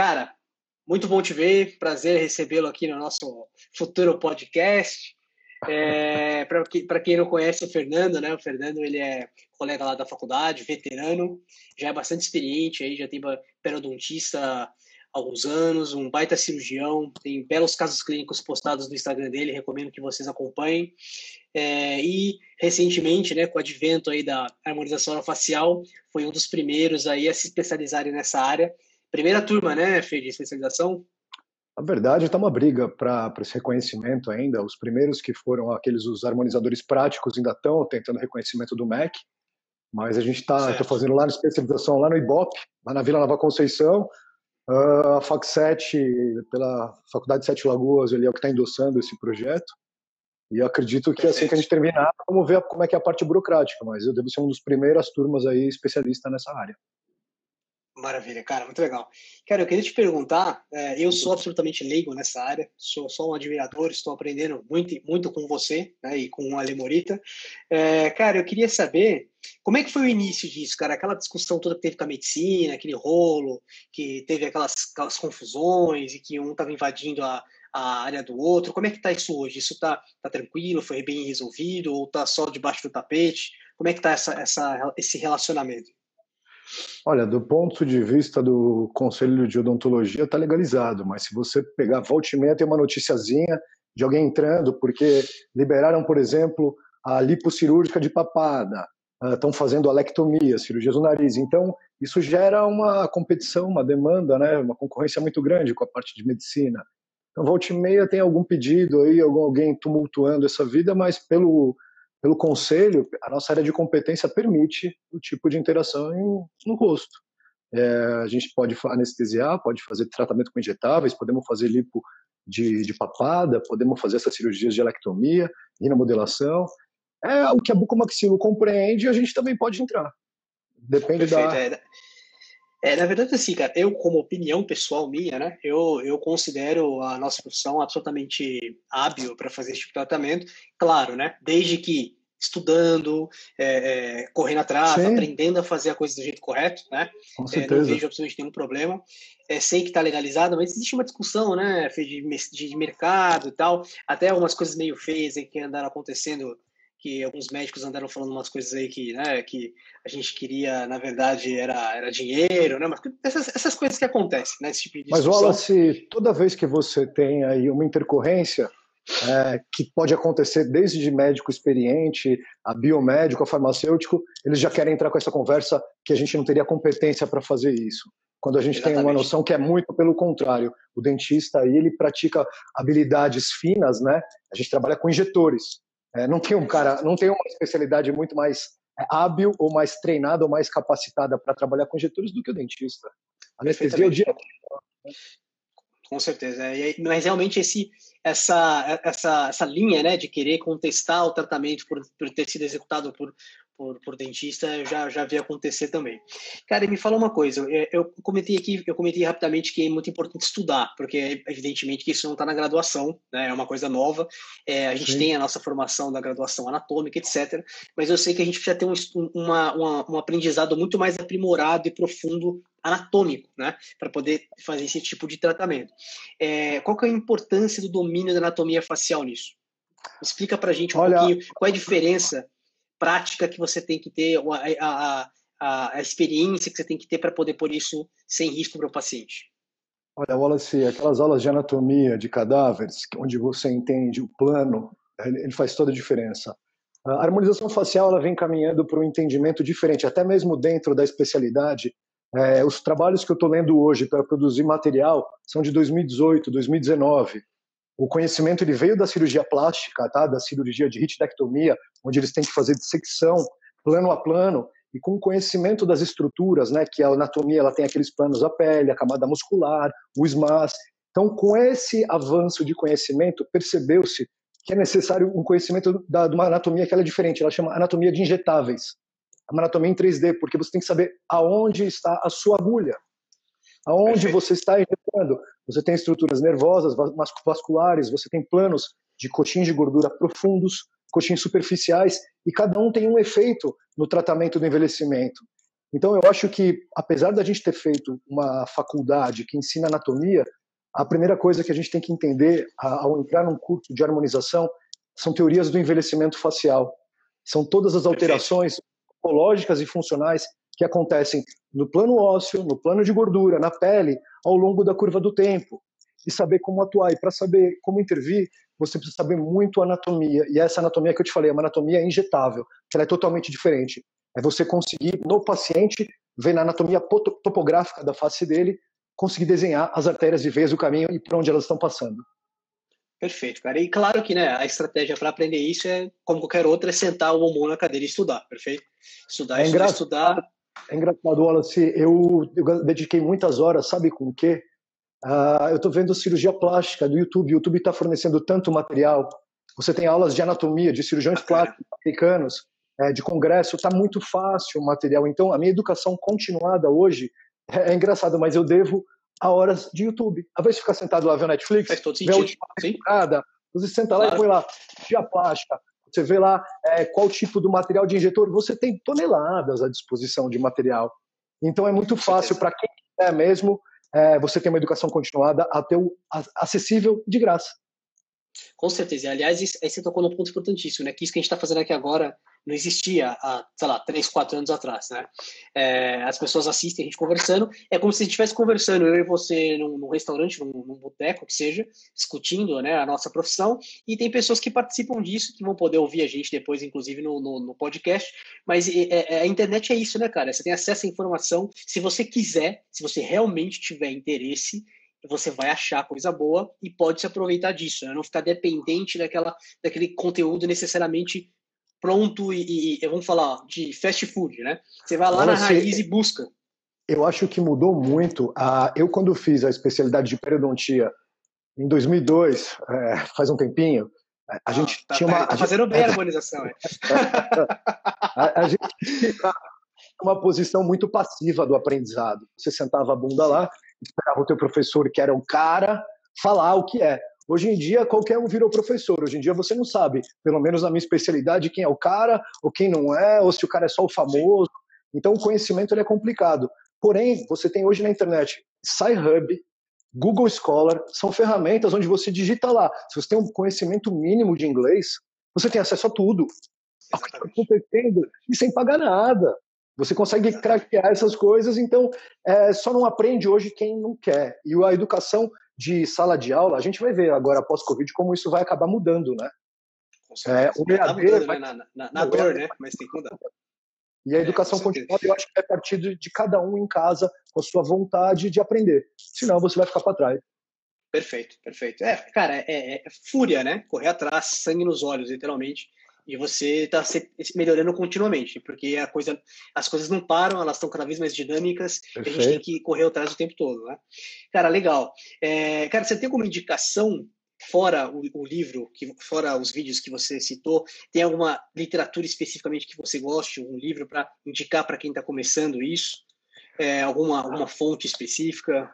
Cara, muito bom te ver, prazer recebê-lo aqui no nosso futuro podcast. É, Para quem não conhece o Fernando, né? O Fernando ele é colega lá da faculdade, veterano, já é bastante experiente, aí já tem periodontista há alguns anos, um baita cirurgião, tem belos casos clínicos postados no Instagram dele, recomendo que vocês acompanhem. É, e recentemente, né, com o advento aí da harmonização facial, foi um dos primeiros aí a se especializarem nessa área. Primeira turma, né, Fê, de especialização? Na verdade, está uma briga para esse reconhecimento ainda. Os primeiros que foram aqueles os harmonizadores práticos ainda estão tentando reconhecimento do MEC, mas a gente está fazendo lá na especialização lá no IBOP, lá na Vila Nova Conceição. Uh, a FAC7, pela Faculdade de Sete Lagoas, ele é o que está endossando esse projeto. E acredito que assim que a gente terminar, vamos ver como é que é a parte burocrática, mas eu devo ser um dos primeiras turmas aí especialista nessa área. Maravilha, cara, muito legal. Cara, eu queria te perguntar, é, eu sou absolutamente leigo nessa área, sou só um admirador, estou aprendendo muito, muito com você né, e com a Lemorita. É, cara, eu queria saber como é que foi o início disso, cara, aquela discussão toda que teve com a medicina, aquele rolo, que teve aquelas, aquelas confusões e que um estava invadindo a, a área do outro, como é que está isso hoje? Isso está tá tranquilo, foi bem resolvido ou está só debaixo do tapete? Como é que está essa, essa, esse relacionamento? Olha, do ponto de vista do Conselho de Odontologia, está legalizado, mas se você pegar, volta e meia, tem uma noticiazinha de alguém entrando, porque liberaram, por exemplo, a lipocirúrgica de papada, estão uh, fazendo alectomia, cirurgias do nariz. Então, isso gera uma competição, uma demanda, né, uma concorrência muito grande com a parte de medicina. Então, volta e meia tem algum pedido aí, alguém tumultuando essa vida, mas pelo pelo conselho, a nossa área de competência permite o tipo de interação em, no rosto. É, a gente pode anestesiar, pode fazer tratamento com injetáveis, podemos fazer lipo de, de papada, podemos fazer essas cirurgias de alectomia, rinomodelação. É o que a bucomaxilo compreende, a gente também pode entrar. Depende Perfeito, da... É. É, na verdade, assim, cara, eu, como opinião pessoal minha, né, eu, eu considero a nossa profissão absolutamente hábil para fazer esse tipo de tratamento. Claro, né, desde que estudando, é, é, correndo atrás, Sim. aprendendo a fazer a coisa do jeito correto, né? Com certeza. É, não vejo absolutamente nenhum problema. É, sei que está legalizado, mas existe uma discussão, né, de, de mercado e tal, até algumas coisas meio feias que andaram acontecendo que alguns médicos andaram falando umas coisas aí que, né, que a gente queria, na verdade, era, era dinheiro, né? Mas essas, essas coisas que acontecem, né? Esse tipo de Mas, Wallace, toda vez que você tem aí uma intercorrência, é, que pode acontecer desde médico experiente, a biomédico, a farmacêutico, eles já querem entrar com essa conversa que a gente não teria competência para fazer isso. Quando a gente Exatamente. tem uma noção que é muito pelo contrário, o dentista aí ele pratica habilidades finas, né? A gente trabalha com injetores. É, não tem um cara, não tem uma especialidade muito mais é, hábil ou mais treinada ou mais capacitada para trabalhar com injetores do que o dentista. Anestesia é o dia. Com certeza. Mas realmente esse, essa, essa, essa linha né, de querer contestar o tratamento por, por ter sido executado por, por, por, dentista, eu já, já vi acontecer também. Cara, me fala uma coisa, eu, eu comentei aqui, eu comentei rapidamente que é muito importante estudar, porque evidentemente que isso não está na graduação, né, é uma coisa nova, é, a gente Sim. tem a nossa formação da graduação anatômica, etc., mas eu sei que a gente precisa ter um, uma, uma, um aprendizado muito mais aprimorado e profundo anatômico, né, para poder fazer esse tipo de tratamento. É, qual que é a importância do domínio da anatomia facial nisso? Explica para a gente um Olha, pouquinho qual é a diferença prática que você tem que ter, a, a, a, experiência que você tem que ter para poder pôr isso sem risco para o paciente. Olha, Wallace, aquelas aulas de anatomia de cadáveres, onde você entende o plano, ele faz toda a diferença. A harmonização facial ela vem caminhando para um entendimento diferente, até mesmo dentro da especialidade. É, os trabalhos que eu estou lendo hoje para produzir material são de 2018, 2019. O conhecimento ele veio da cirurgia plástica, tá? da cirurgia de ritidectomia, onde eles têm que fazer dissecção plano a plano e com o conhecimento das estruturas, né, que a anatomia ela tem aqueles planos da pele, a camada muscular, o SMAS. Então, com esse avanço de conhecimento, percebeu-se que é necessário um conhecimento da, de uma anatomia que ela é diferente, ela chama anatomia de injetáveis. Uma anatomia em 3D, porque você tem que saber aonde está a sua agulha, aonde você está injetando. Você tem estruturas nervosas, vasculares, você tem planos de coxins de gordura profundos, coxins superficiais, e cada um tem um efeito no tratamento do envelhecimento. Então, eu acho que, apesar da gente ter feito uma faculdade que ensina anatomia, a primeira coisa que a gente tem que entender ao entrar num curso de harmonização são teorias do envelhecimento facial. São todas as alterações psicológicas e funcionais que acontecem no plano ósseo, no plano de gordura, na pele, ao longo da curva do tempo. E saber como atuar. E para saber como intervir, você precisa saber muito anatomia. E essa anatomia que eu te falei é uma anatomia injetável, que ela é totalmente diferente. É você conseguir, no paciente, ver na anatomia topográfica da face dele, conseguir desenhar as artérias e veias do caminho e por onde elas estão passando. Perfeito, cara. E claro que né, a estratégia para aprender isso é, como qualquer outra, é sentar o bumbum na cadeira e estudar, perfeito? Estudar, é estudar, estudar. É engraçado, Wallace, eu, eu dediquei muitas horas, sabe com o quê? Uh, eu estou vendo cirurgia plástica do YouTube. O YouTube está fornecendo tanto material. Você tem aulas de anatomia, de cirurgiões plásticos americanos, é, de congresso. Está muito fácil o material. Então, a minha educação continuada hoje é, é engraçado, mas eu devo a horas de YouTube. Ao invés de ficar sentado lá vendo Netflix, Faz todo sentido. Temporada, você senta lá claro. e põe lá dia plástica. Você vê lá é, qual tipo do material de injetor. Você tem toneladas à disposição de material. Então é muito fácil para quem quer mesmo é, você ter uma educação continuada até o acessível de graça. Com certeza. Aliás, aí você tocou num ponto importantíssimo, né? Que isso que a gente está fazendo aqui agora não existia há, sei lá, três, quatro anos atrás, né? É, as pessoas assistem a gente conversando, é como se a gente estivesse conversando, eu e você num, num restaurante, num, num boteco, que seja, discutindo né, a nossa profissão, e tem pessoas que participam disso, que vão poder ouvir a gente depois, inclusive, no, no, no podcast, mas é, é, a internet é isso, né, cara? Você tem acesso à informação, se você quiser, se você realmente tiver interesse, você vai achar coisa boa e pode se aproveitar disso, né? não ficar dependente daquela, daquele conteúdo necessariamente pronto e, e, vamos falar de fast food, né? Você vai lá Agora, na raiz e busca. Eu acho que mudou muito. A, eu quando fiz a especialidade de periodontia em 2002, é, faz um tempinho, a, a ah, gente tá, tinha uma. Tá, fazendo gente, bem a harmonização, é. a, a gente tinha uma posição muito passiva do aprendizado. Você sentava a bunda lá, esperava o teu professor, que era o cara, falar o que é. Hoje em dia, qualquer um virou professor. Hoje em dia, você não sabe, pelo menos na minha especialidade, quem é o cara, ou quem não é, ou se o cara é só o famoso. Então, o conhecimento é complicado. Porém, você tem hoje na internet SciHub, Google Scholar, são ferramentas onde você digita lá. Se você tem um conhecimento mínimo de inglês, você tem acesso a tudo. Acontecendo e sem pagar nada. Você consegue craquear essas coisas, então é, só não aprende hoje quem não quer. E a educação de sala de aula, a gente vai ver agora após Covid como isso vai acabar mudando, né? É, o EAD tá mudando, vai... né? na, na, na dor, né? Mas tem que mudar. E a é, educação é, continuada, eu acho que é a partir de cada um em casa, com a sua vontade de aprender. Senão você vai ficar para trás. Perfeito, perfeito. É, cara, é, é, fúria, né? Correr atrás, sangue nos olhos, literalmente. E você está melhorando continuamente, porque a coisa, as coisas não param, elas estão cada vez mais dinâmicas, a gente tem que correr atrás o tempo todo, né? Cara, legal. É, cara, você tem alguma indicação fora o, o, livro, que, fora os vídeos que você citou, tem alguma literatura especificamente que você goste, um livro para indicar para quem está começando isso? É, alguma, alguma fonte específica?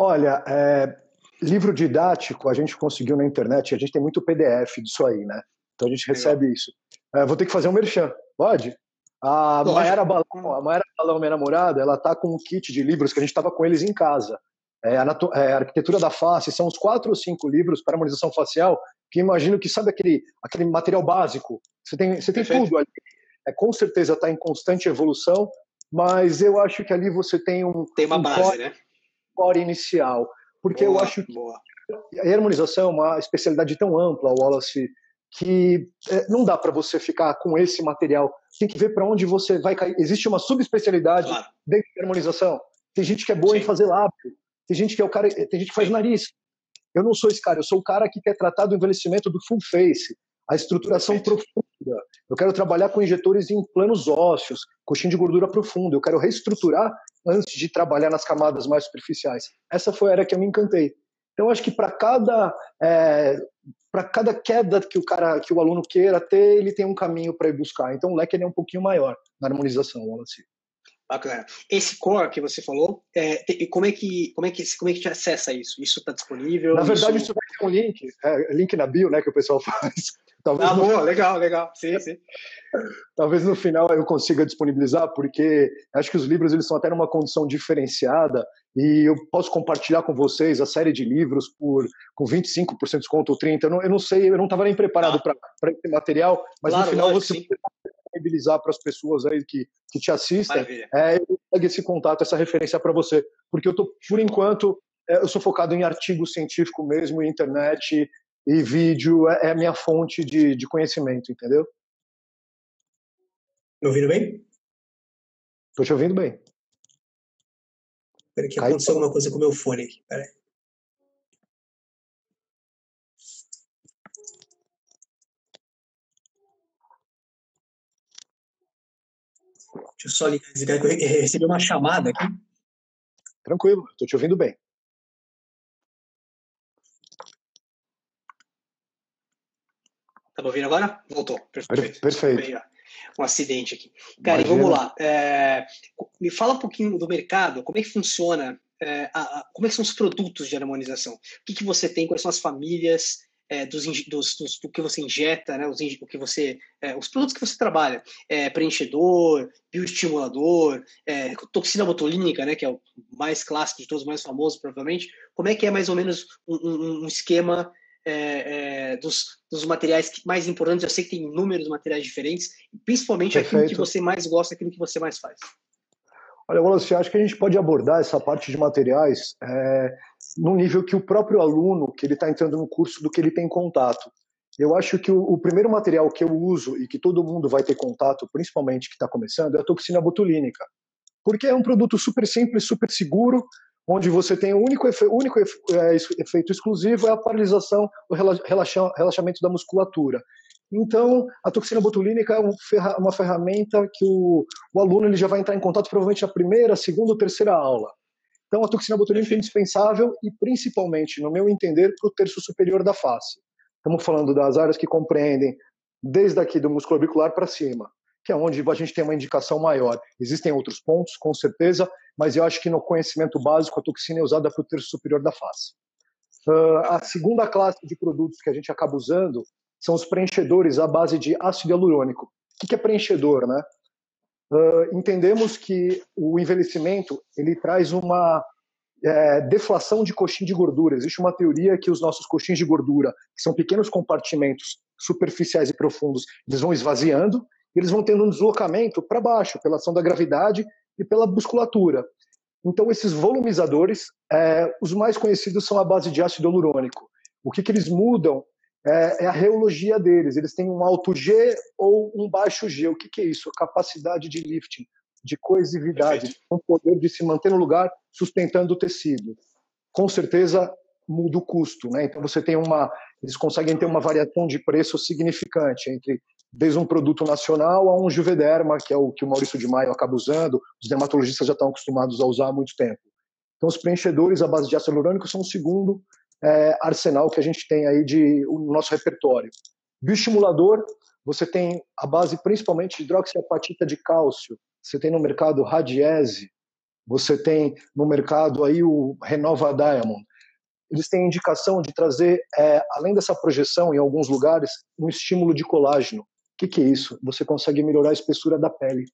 Olha, é, livro didático a gente conseguiu na internet, a gente tem muito PDF disso aí, né? Então a gente recebe Legal. isso. É, vou ter que fazer um merchan, pode? A Mayara Balão, a Mayara Balão, minha namorada, ela tá com um kit de livros que a gente estava com eles em casa. É, a, é, Arquitetura da Face, são uns quatro ou cinco livros para harmonização facial, que imagino que sabe aquele, aquele material básico. Você tem, você tem tudo ali. É, com certeza está em constante evolução, mas eu acho que ali você tem um. Tem uma um base, core, né? core inicial. Porque boa, eu acho que boa. a harmonização é uma especialidade tão ampla, Wallace, que é, não dá para você ficar com esse material. Tem que ver para onde você vai cair. Existe uma subespecialidade claro. dentro da harmonização. Tem gente que é boa Sim. em fazer lábio, tem gente que é o cara, tem gente que faz nariz. Eu não sou esse cara, eu sou o cara que quer tratar do envelhecimento do full face, a estruturação Perfeito. profunda. Eu quero trabalhar com injetores em planos ósseos, coxinha de gordura profunda. Eu quero reestruturar antes de trabalhar nas camadas mais superficiais. Essa foi a era que eu me encantei. Então, acho que para cada é, para cada queda que o cara, que o aluno queira ter, ele tem um caminho para ir buscar. Então, o leque é um pouquinho maior na harmonização, Wallace. Bacana. Esse core que você falou, é, como é que como é que como é que te acessa isso? Isso está disponível? Na verdade, isso, isso vai ter um link, é, link na bio, né, que o pessoal faz. Talvez ah, no... boa, legal, legal. Sim, sim. Talvez no final eu consiga disponibilizar, porque acho que os livros eles estão até numa condição diferenciada e eu posso compartilhar com vocês a série de livros por com 25% de desconto ou 30%. Eu não, eu não sei, eu não estava nem preparado ah. para esse material, mas claro, no final você pode disponibilizar para as pessoas aí que, que te assistem, é, eu pego esse contato, essa referência para você, porque eu tô, por enquanto, é, eu sou focado em artigo científico mesmo, internet e vídeo é, é a minha fonte de, de conhecimento, entendeu? Me ouvindo bem? Estou te ouvindo bem. Espera que aconteceu alguma coisa com o meu fone aqui. Pera Deixa eu só ligar, que eu recebi uma chamada aqui. Tranquilo, estou te ouvindo bem. Tá me ouvindo agora? Voltou. Perfeito. Perfeito. Um acidente aqui. Cara, vamos lá. É, me fala um pouquinho do mercado, como é que funciona, é, a, a, como é que são os produtos de harmonização? O que, que você tem, quais são as famílias é, dos, dos, dos, do que você injeta, né, os, o que você, é, os produtos que você trabalha, é, preenchedor, bioestimulador, é, toxina botulínica, né, que é o mais clássico de todos, mais famoso provavelmente. Como é que é mais ou menos um, um, um esquema é, é, dos, dos, materiais mais importantes. Eu sei que tem inúmeros materiais diferentes, principalmente Perfeito. aquilo que você mais gosta, aquilo que você mais faz. Olha, Wallace, acho que a gente pode abordar essa parte de materiais no nível que o próprio aluno, que ele está entrando no curso, do que ele tem contato. Eu acho que o, o, primeiro material que eu uso e que todo mundo vai ter contato, principalmente que está começando, é a toxina botulínica. Porque é um produto super simples, super seguro, onde você tem o único, efe, único é, efeito exclusivo é a paralisação, o relaxamento da musculatura. Então, a toxina botulínica é uma ferramenta que o, o aluno ele já vai entrar em contato provavelmente na primeira, segunda ou terceira aula. Então, a toxina botulínica é indispensável e, principalmente, no meu entender, para o terço superior da face. Estamos falando das áreas que compreendem desde aqui do músculo orbicular para cima que é onde a gente tem uma indicação maior. Existem outros pontos, com certeza, mas eu acho que no conhecimento básico a toxina é usada para o terço superior da face. Uh, a segunda classe de produtos que a gente acaba usando são os preenchedores à base de ácido hialurônico. O que é preenchedor, né? Uh, entendemos que o envelhecimento ele traz uma é, deflação de coxim de gordura. Existe uma teoria que os nossos coxins de gordura, que são pequenos compartimentos superficiais e profundos, eles vão esvaziando eles vão tendo um deslocamento para baixo, pela ação da gravidade e pela musculatura. Então, esses volumizadores, é, os mais conhecidos são a base de ácido hialurônico. O que, que eles mudam é, é, a reologia deles. Eles têm um alto G ou um baixo G. O que, que é isso? A capacidade de lifting, de coesividade, o poder de se manter no lugar sustentando o tecido. Com certeza muda o custo, né? Então você tem uma, eles conseguem ter uma variação de preço significante entre desde um produto nacional a um Juvederma, que é o que o Maurício de Maio acaba usando, os dermatologistas já estão acostumados a usar há muito tempo. Então, os preenchedores à base de ácido hialurônico são o segundo é, arsenal que a gente tem aí de o nosso repertório. Bioestimulador, você tem a base principalmente de hidroxiapatita de cálcio, você tem no mercado Radiese, você tem no mercado aí o Renova Diamond. Eles têm indicação de trazer, é, além dessa projeção em alguns lugares, um estímulo de colágeno. O que, que, é isso? Você consegue melhorar a espessura da pele.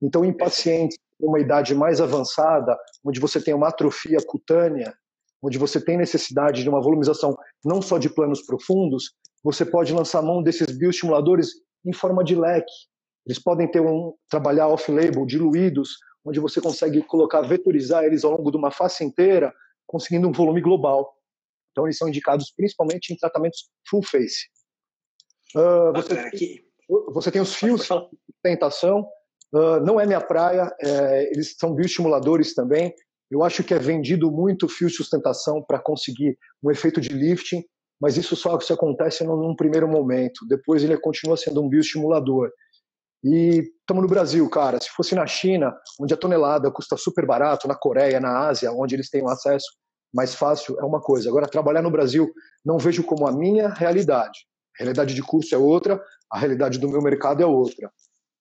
Então, em pacientes com uma idade mais avançada, onde você tem uma atrofia cutânea, onde você tem necessidade de uma volumização não só de planos profundos, você pode lançar mão desses bioestimuladores em forma de leque. Eles podem ter um trabalhar off-label, diluídos, onde você consegue colocar, vetorizar eles ao longo de uma face inteira, conseguindo um volume global. Então, eles são indicados principalmente em tratamentos full face. Uh, você, tem, você, tem os fios de sustentação, uh, não é minha praia, é, eles são bioestimuladores também. Eu acho que é vendido muito fio de sustentação para conseguir um efeito de lifting, mas isso só se acontece num, num primeiro momento. Depois ele continua sendo um bioestimulador. E estamos no Brasil, cara. Se fosse na China, onde a tonelada custa super barato, na Coreia, na Ásia, onde eles têm um acesso mais fácil, é uma coisa. Agora, trabalhar no Brasil, não vejo como a minha realidade. A realidade de curso é outra, a realidade do meu mercado é outra.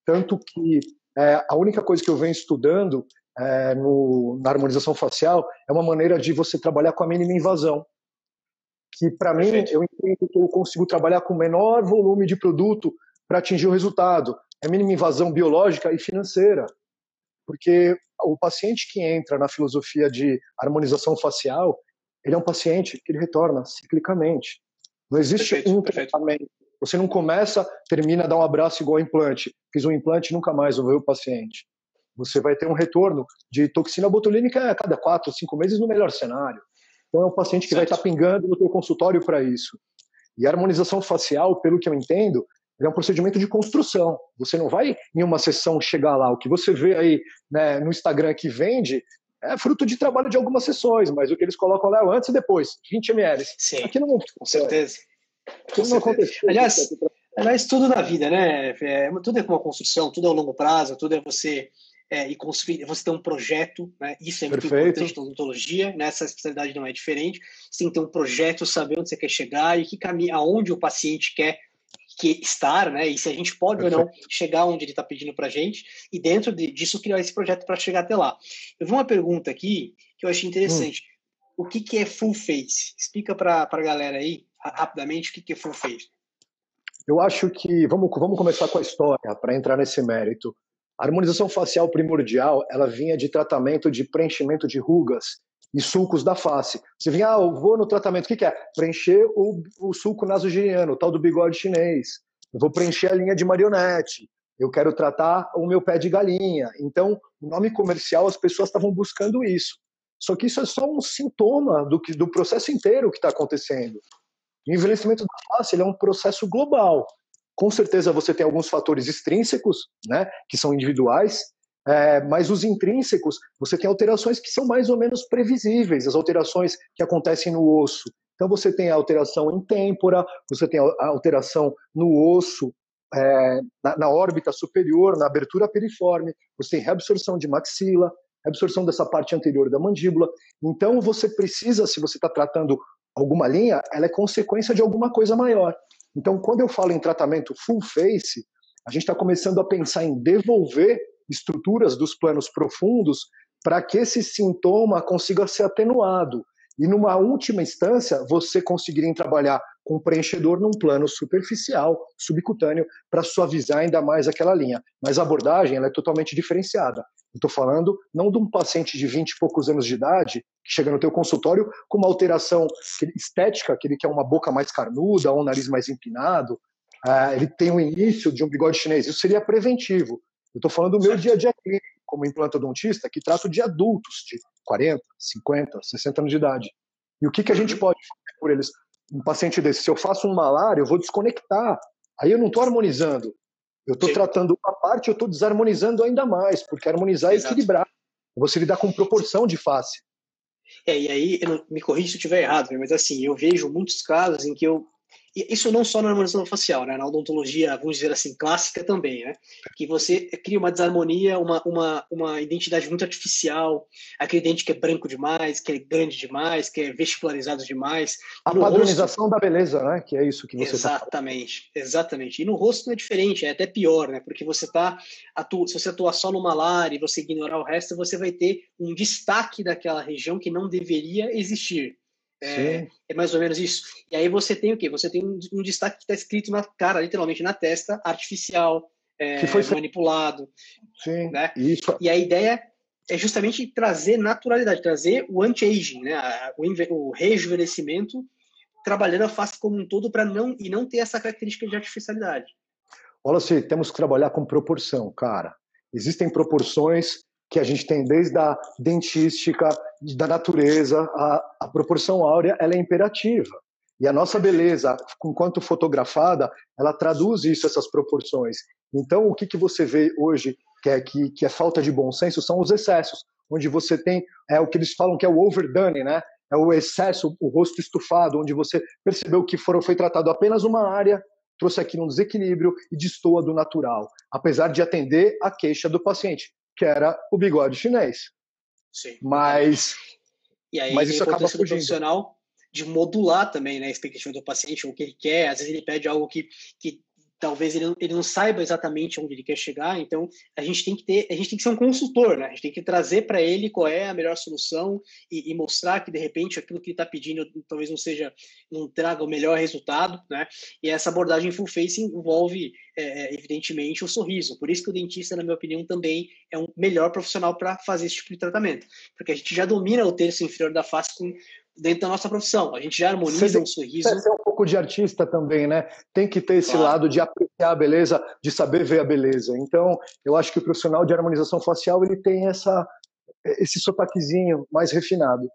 Tanto que é, a única coisa que eu venho estudando é, no, na harmonização facial é uma maneira de você trabalhar com a mínima invasão. que para mim eu entendo que eu consigo trabalhar com menor volume de produto para atingir o resultado. É mínima invasão biológica e financeira. Porque o paciente que entra na filosofia de harmonização facial, ele é um paciente que ele retorna ciclicamente. Não existe perfeito, um tratamento. Você não começa, termina, dá um abraço igual implante. Fiz um implante nunca mais vou ver o paciente. Você vai ter um retorno de toxina botulínica a cada quatro, cinco meses no melhor cenário. Então é um paciente que certo. vai estar pingando no teu consultório para isso. E a harmonização facial, pelo que eu entendo, é um procedimento de construção. Você não vai em uma sessão chegar lá. O que você vê aí né, no Instagram que vende é fruto de trabalho de algumas sessões, mas o que eles colocam lá é antes e depois, 20 ml. Sim, Aqui não, com certeza. Não aconteceu. Aliás, aliás, tudo na vida, né? É, tudo é uma construção, tudo é a longo prazo, tudo é você é, e construir, você tem um projeto, né? isso é muito Perfeito. importante na odontologia, nessa né? especialidade não é diferente. Você tem que ter um projeto, saber onde você quer chegar e que caminho, aonde o paciente quer que estar, né? E se a gente pode Perfeito. ou não chegar onde ele está pedindo para a gente, e dentro de, disso criar esse projeto para chegar até lá. Eu vi uma pergunta aqui que eu achei interessante. Hum. O que, que é full face? Explica para a galera aí, rapidamente, o que, que é full face. Eu acho que vamos, vamos começar com a história para entrar nesse mérito. A harmonização facial primordial, ela vinha de tratamento de preenchimento de rugas e sulcos da face. Você vinha, ah, eu vou no tratamento, o que, que é? Preencher o, o sulco nasogeniano, o tal do bigode chinês. Eu vou preencher a linha de marionete. Eu quero tratar o meu pé de galinha. Então, o nome comercial, as pessoas estavam buscando isso. Só que isso é só um sintoma do, que, do processo inteiro que está acontecendo. O envelhecimento da face é um processo global. Com certeza você tem alguns fatores extrínsecos, né, que são individuais, é, mas os intrínsecos, você tem alterações que são mais ou menos previsíveis, as alterações que acontecem no osso. Então você tem a alteração em têmpora, você tem a alteração no osso, é, na, na, órbita superior, na abertura piriforme, você tem reabsorção de maxila, reabsorção dessa parte anterior da mandíbula. Então você precisa, se você está tratando alguma linha, ela é consequência de alguma coisa maior. Então, quando eu falo em tratamento full face, a gente está começando a pensar em devolver estruturas dos planos profundos para que esse sintoma consiga ser atenuado. E numa última instância, você conseguirem trabalhar com preenchedor num plano superficial, subcutâneo, para suavizar ainda mais aquela linha. Mas a abordagem ela é totalmente diferenciada. Estou falando não de um paciente de 20 e poucos anos de idade que chega no teu consultório com uma alteração estética, que ele quer uma boca mais carnuda, um nariz mais empinado, uh, ele tem o início de um bigode chinês. Isso seria preventivo. Eu estou falando do meu dia a dia clínico, como implantodontista, que trato de adultos de 40, 50, 60 anos de idade. E o que, que a gente pode fazer por eles? Um paciente desse, se eu faço um malário, eu vou desconectar. Aí eu não estou harmonizando. Eu estou tratando uma parte, eu estou desarmonizando ainda mais, porque harmonizar é equilibrar. Você lidar com proporção de face. É, e aí, não, me corrija se eu estiver errado, mas assim, eu vejo muitos casos em que eu isso não só na harmonização facial, né? na odontologia, vamos dizer assim, clássica também, né? Que você cria uma desarmonia, uma, uma, uma identidade muito artificial, aquele dente que é branco demais, que é grande demais, que é vestibularizado demais. A padronização rosto... da beleza, né? Que é isso que você tá Exatamente, tá exatamente. E no rosto não é diferente, é até pior, né? Porque você tá, atu... se você atuar só no malar e você ignorar o resto, você vai ter um destaque daquela região que não deveria existir. É, é, mais ou menos isso. E aí você tem o quê? Você tem um, um destaque que está escrito na cara, literalmente na testa, artificial, é, que foi manipulado. Sim. Né? Isso. E a ideia é justamente trazer naturalidade, trazer o anti-aging, né? o, o rejuvenescimento, trabalhando a face como um todo para não e não ter essa característica de artificialidade. Olha, se temos que trabalhar com proporção, cara. Existem proporções que a gente tem desde a dentística, da natureza, a, a proporção áurea, ela é imperativa. E a nossa beleza, enquanto fotografada, ela traduz isso, essas proporções. Então, o que, que você vê hoje que é, que, que é falta de bom senso são os excessos, onde você tem é o que eles falam que é o overdone, né? É o excesso, o rosto estufado, onde você percebeu que foram, foi tratado apenas uma área, trouxe aqui um desequilíbrio e destoa do natural, apesar de atender a queixa do paciente que era o bigode chinês. Sim. Mas, e aí, mas isso acaba fugindo. profissional de modular também né, a expectativa do paciente, o que ele quer. Às vezes ele pede algo que, que talvez ele, ele não saiba exatamente onde ele quer chegar, então a gente tem que ter, a gente tem que ser um consultor, né? A gente tem que trazer para ele qual é a melhor solução e, e, mostrar que de repente aquilo que ele está pedindo talvez não seja, não traga o melhor resultado, né? E essa abordagem full face envolve é, é, evidentemente o sorriso. Por isso que o dentista, na minha opinião, também é um melhor profissional para fazer esse tipo de tratamento, porque a gente já domina o terço inferior da face com dentro da nossa profissão. A gente já harmoniza Você um sorriso. Tem que ser um pouco de artista também, né? Tem que ter esse claro. lado de apreciar a beleza, de saber ver a beleza. Então, eu acho que o profissional de harmonização facial ele tem essa esse sotaquezinho mais refinado.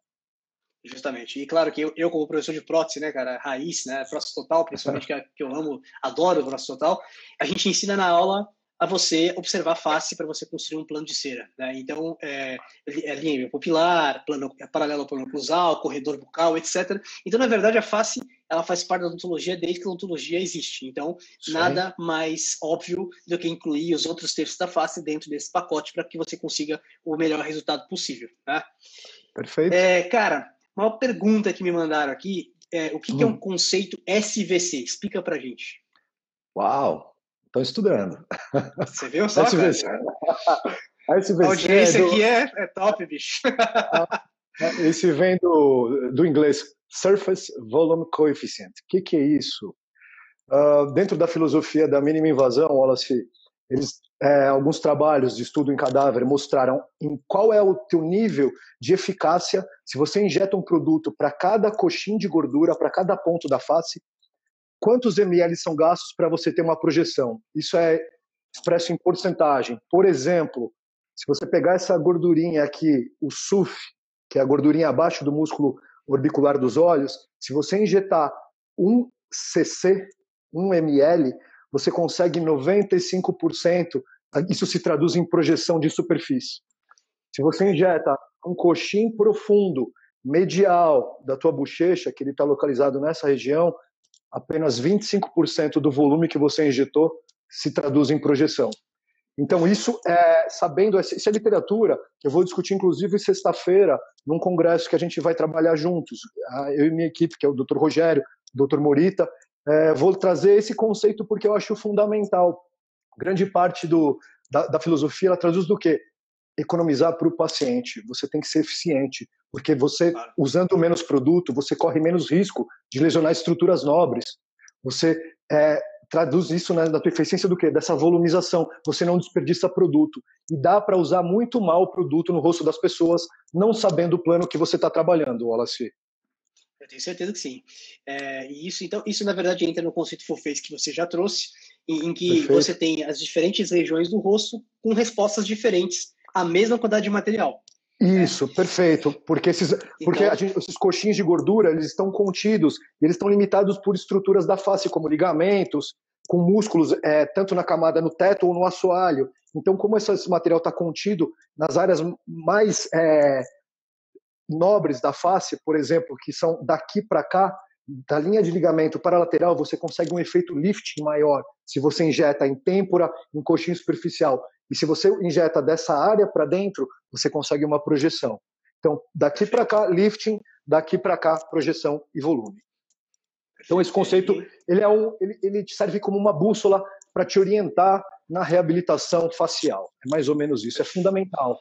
Justamente. E claro que eu, eu, como professor de prótese, né, cara, raiz, né, prótese total, principalmente que, que eu amo, adoro prótese total, a gente ensina na aula a você observar a face para você construir um plano de cera. Né? Então, é, é linha pupilar, plano é paralelo ao plano oclusal, corredor bucal, etc. Então, na verdade, a face ela faz parte da odontologia desde que a odontologia existe. Então, Sim. nada mais óbvio do que incluir os outros terços da face dentro desse pacote para que você consiga o melhor resultado possível. Tá? Perfeito. É, cara, uma pergunta que me mandaram aqui é o que, hum. que é um hum. conceito SVC? Explica para gente. Uau! Estão estudando. Você viu só? SVC. A, SVC a audiência é do... aqui é, é top, bicho. Esse vem do, do inglês Surface Volume Coefficient. O que, que é isso? Uh, dentro da filosofia da mínima invasão, Wallace, eles, é, alguns trabalhos de estudo em cadáver mostraram em qual é o teu nível de eficácia se você injeta um produto para cada coxinha de gordura, para cada ponto da face, quantos ml são gastos para você ter uma projeção. Isso é expresso em porcentagem. Por exemplo, se você pegar essa gordurinha aqui, o SUF, que é a gordurinha abaixo do músculo orbicular dos olhos, se você injetar um cc, um ml, você consegue 95%. Isso se traduz em projeção de superfície. Se você injeta um coxim profundo, medial da tua bochecha, que ele está localizado nessa região, apenas 25% do volume que você injetou se traduz em projeção. Então, isso é, sabendo, isso é literatura, que eu vou discutir, inclusive, sexta-feira, num congresso que a gente vai trabalhar juntos, eu e minha equipe, que é o Dr. Rogério, o Dr. Morita, é, vou trazer esse conceito porque eu acho fundamental. Grande parte do, da, da filosofia, ela traduz do quê? Economizar para o paciente. Você tem que ser eficiente. Porque você, usando menos produto, você corre menos risco de lesionar estruturas nobres. Você é, traduz isso né, da tua eficiência do quê? Dessa volumização. Você não desperdiça produto. E dá para usar muito mal o produto no rosto das pessoas, não sabendo o plano que você está trabalhando, Wallace. Eu tenho certeza que sim. É, e isso, então, isso na verdade entra no conceito face que você já trouxe, em, em que Perfeito. você tem as diferentes regiões do rosto com respostas diferentes à mesma quantidade de material. Isso, perfeito. Porque esses, então, porque gente, esses coxins de gordura eles estão contidos, eles estão limitados por estruturas da face, como ligamentos, com músculos, é, tanto na camada no teto ou no assoalho. Então, como esse material está contido nas áreas mais é, nobres da face, por exemplo, que são daqui para cá, da linha de ligamento para a lateral, você consegue um efeito lifting maior se você injeta em têmpora, em coxinha superficial. E se você injeta dessa área para dentro, você consegue uma projeção. Então, daqui para cá, lifting, daqui para cá, projeção e volume. Então, esse conceito ele, é um, ele, ele serve como uma bússola para te orientar na reabilitação facial. É mais ou menos isso, é fundamental.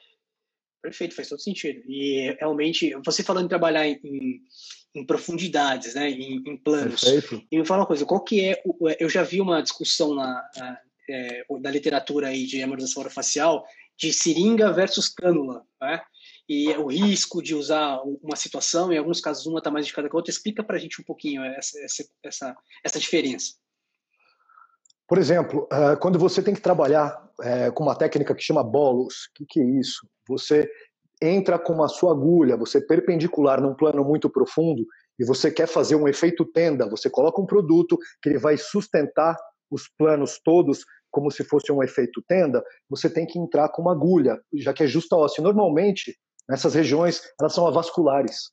Perfeito, faz todo sentido. E realmente, você falando em trabalhar em, em profundidades, né, em, em planos. Perfeito. E me fala uma coisa, qual que é, o, eu já vi uma discussão na é, da literatura aí de harmonização orofacial de seringa versus cânula, né? E o risco de usar uma situação, em alguns casos uma está mais indicada que a outra. Explica para a gente um pouquinho essa, essa, essa, diferença. Por exemplo, é, quando você tem que trabalhar é, com uma técnica que chama bolos, o que, que é isso? Você entra com a sua agulha, você é perpendicular num plano muito profundo e você quer fazer um efeito tenda, você coloca um produto que ele vai sustentar os planos todos como se fosse um efeito tenda, você tem que entrar com uma agulha, já que é justa óssea. Normalmente, nessas regiões, elas são avasculares.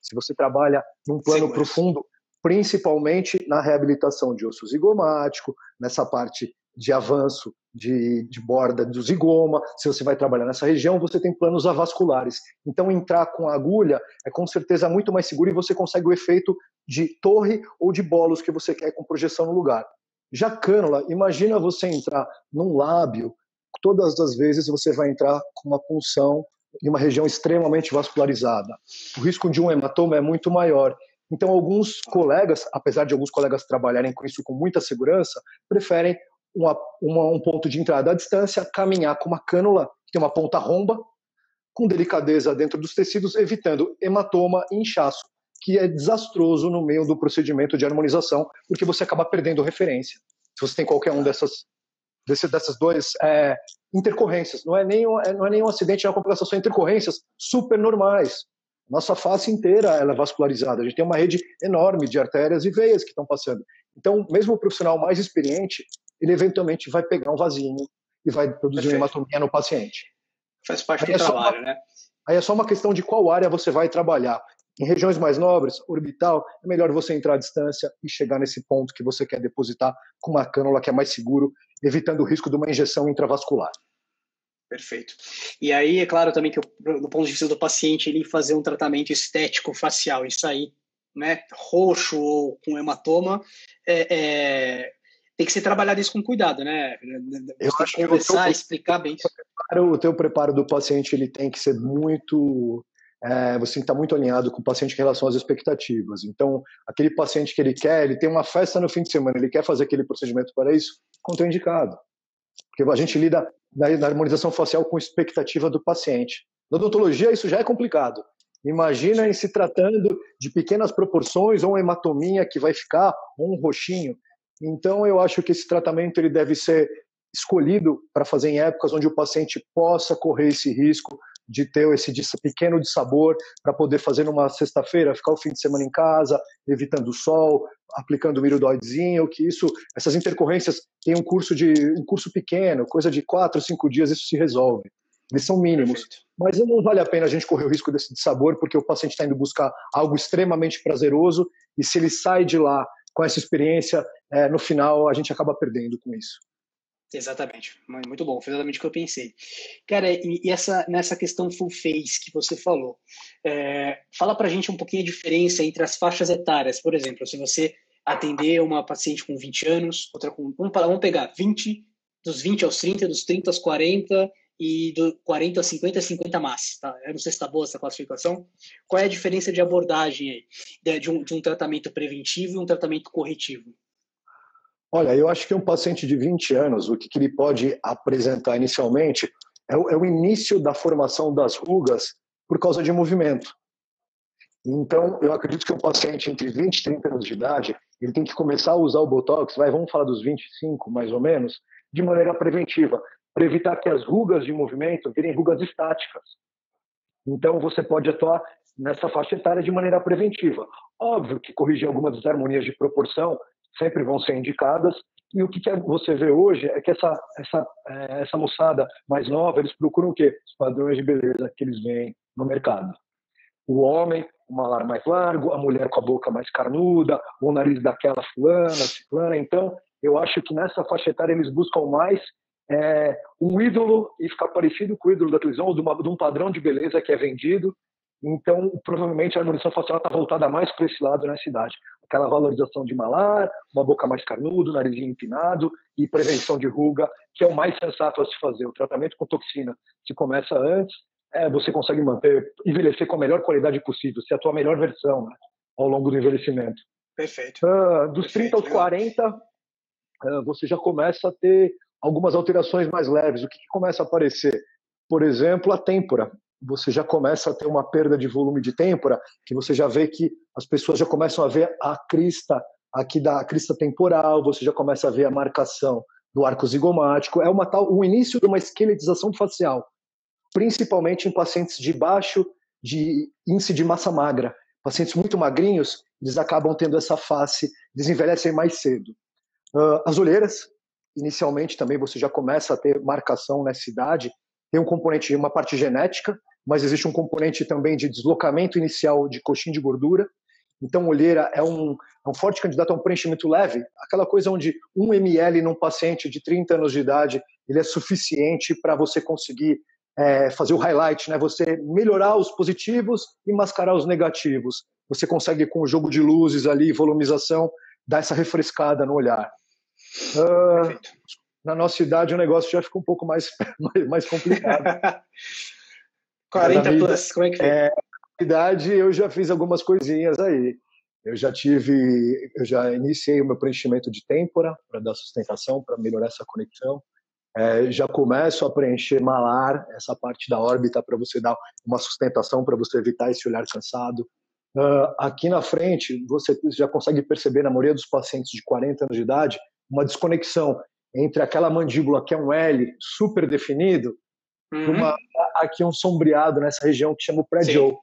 Se você trabalha num plano Sim, profundo, principalmente na reabilitação de osso zigomático, nessa parte de avanço de, de, borda do zigoma, se você vai trabalhar nessa região, você tem planos avasculares. Então, entrar com a agulha é com certeza muito mais seguro e você consegue o efeito de torre ou de bolos que você quer com projeção no lugar. Já cânula, imagina você entrar num lábio, todas as vezes você vai entrar com uma punção em uma região extremamente vascularizada. O risco de um hematoma é muito maior. Então, alguns colegas, apesar de alguns colegas trabalharem com isso com muita segurança, preferem uma, uma, um ponto de entrada à distância, caminhar com uma cânula que tem uma ponta romba, com delicadeza dentro dos tecidos, evitando hematoma e inchaço, que é desastroso no meio do procedimento de harmonização, porque você acaba perdendo referência. Se você tem qualquer um dessas desse, dessas duas é, intercorrências. Não é, nem, é, não é nenhum acidente, é uma complicação, são intercorrências super normais. Nossa face inteira ela é vascularizada. A gente tem uma rede enorme de artérias e veias que estão passando. Então, mesmo o profissional mais experiente, ele eventualmente vai pegar um vasinho e vai produzir Perfeito. uma hematomia no paciente. Faz parte aí do é trabalho, uma, né? Aí é só uma questão de qual área você vai trabalhar. Em regiões mais nobres, orbital, é melhor você entrar à distância e chegar nesse ponto que você quer depositar com uma cânula que é mais seguro, evitando o risco de uma injeção intravascular. Perfeito. E aí, é claro também que, do ponto de vista do paciente, ele fazer um tratamento estético facial, isso aí, né, roxo ou com hematoma, é, é, tem que ser trabalhado isso com cuidado, né? Eu acho que conversar, explicar bem isso. O teu preparo do paciente ele tem que ser muito é, você tem que estar muito alinhado com o paciente em relação às expectativas. Então, aquele paciente que ele quer, ele tem uma festa no fim de semana, ele quer fazer aquele procedimento para isso, contraindicado. Porque a gente lida na, na harmonização facial com expectativa do paciente. Na odontologia, isso já é complicado. Imagina em se tratando de pequenas proporções, ou uma hematomia que vai ficar, ou um roxinho. Então, eu acho que esse tratamento ele deve ser escolhido para fazer em épocas onde o paciente possa correr esse risco de ter esse pequeno de sabor para poder fazer numa sexta-feira, ficar o fim de semana em casa, evitando o sol, aplicando o mirodoidezinho, que isso, essas intercorrências tem um curso de um curso pequeno, coisa de quatro, cinco dias isso se resolve. Eles são mínimos, Perfeito. mas não vale a pena a gente correr o risco desse de sabor, porque o paciente está indo buscar algo extremamente prazeroso e se ele sai de lá com essa experiência, é, no final a gente acaba perdendo com isso. Exatamente, muito bom, foi exatamente o que eu pensei. Cara, e, e essa, nessa questão full face que você falou, é, fala pra gente um pouquinho a diferença entre as faixas etárias, por exemplo, se você atender uma paciente com 20 anos, outra com, vamos, vamos pegar 20, dos 20 aos 30, dos 30 aos 40 e do 40 aos 50 50 mais, tá? Eu não sei se está boa essa classificação. Qual é a diferença de abordagem aí, de um, de um tratamento preventivo e um tratamento corretivo? Olha, eu acho que um paciente de 20 anos, o que, que ele pode apresentar inicialmente é o, é o, início da formação das rugas por causa de movimento. Então, eu acredito que um paciente entre 20 e 30 anos de idade, ele tem que começar a usar o Botox, vai, vamos falar dos 25 mais ou menos, de maneira preventiva, para evitar que as rugas de movimento virem rugas estáticas. Então, você pode atuar nessa faixa etária de maneira preventiva. Óbvio que corrigir algumas desarmonias de proporção sempre vão ser indicadas. E o que você vê hoje é que essa, essa, é, essa moçada mais nova, eles procuram o quê? Os padrões de beleza que eles veem no mercado. O homem, o malar mais largo, a mulher com a boca mais carnuda, o nariz daquela fulana, ciclana. Então, eu acho que nessa faixa etária eles buscam mais é, um ídolo e ficar parecido com o ídolo da televisão ou de, uma, de um padrão de beleza que é vendido então, provavelmente a harmonização facial está voltada mais para esse lado na cidade. Aquela valorização de malar, uma boca mais carnuda, narizinho empinado e prevenção de ruga, que é o mais sensato a se fazer. O tratamento com toxina se começa antes, é, você consegue manter, envelhecer com a melhor qualidade possível, ser a tua melhor versão né, ao longo do envelhecimento. Perfeito. Uh, dos Perfeito, 30 aos 40, uh, você já começa a ter algumas alterações mais leves. O que, que começa a aparecer? Por exemplo, a têmpora você já começa a ter uma perda de volume de têmpora, que você já vê que as pessoas já começam a ver a crista aqui da crista temporal, você já começa a ver a marcação do arco zigomático, é uma tal, o início de uma esqueletização facial, principalmente em pacientes de baixo de índice de massa magra. Pacientes muito magrinhos, eles acabam tendo essa face, eles mais cedo. Uh, as olheiras, inicialmente também você já começa a ter marcação nessa idade, tem um componente uma parte genética, mas existe um componente também de deslocamento inicial de coxinha de gordura. Então, olheira é um, é um forte candidato a um preenchimento leve, aquela coisa onde um ml num paciente de 30 anos de idade ele é suficiente para você conseguir é, fazer o highlight, né? Você melhorar os positivos e mascarar os negativos. Você consegue com o jogo de luzes ali, volumização, dar essa refrescada no olhar. Uh, na nossa idade o negócio já fica um pouco mais, mais, mais complicado. 40 vida, plus, como é que é? Na idade eu já fiz algumas coisinhas aí. Eu já tive, eu já iniciei o meu preenchimento de têmpora para dar sustentação, para melhorar essa conexão. É, já começo a preencher malar, essa parte da órbita, para você dar uma sustentação, para você evitar esse olhar cansado. Uh, aqui na frente, você já consegue perceber, na maioria dos pacientes de 40 anos de idade, uma desconexão entre aquela mandíbula que é um L super definido, uhum. uma, aqui um sombreado nessa região que chama o prédio.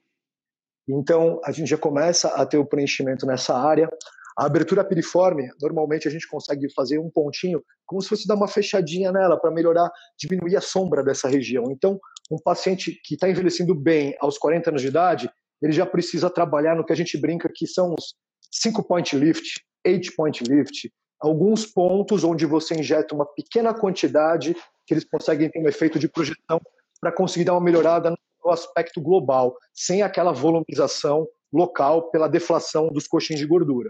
Então, a gente já começa a ter o preenchimento nessa área. A abertura piriforme, normalmente a gente consegue fazer um pontinho, como se fosse dar uma fechadinha nela para melhorar, diminuir a sombra dessa região. Então, um paciente que está envelhecendo bem aos 40 anos de idade, ele já precisa trabalhar no que a gente brinca que são os 5 point lift, 8 point lift, alguns pontos onde você injeta uma pequena quantidade que eles conseguem ter um efeito de projeção para conseguir dar uma melhorada no aspecto global, sem aquela volumização local pela deflação dos coxins de gordura.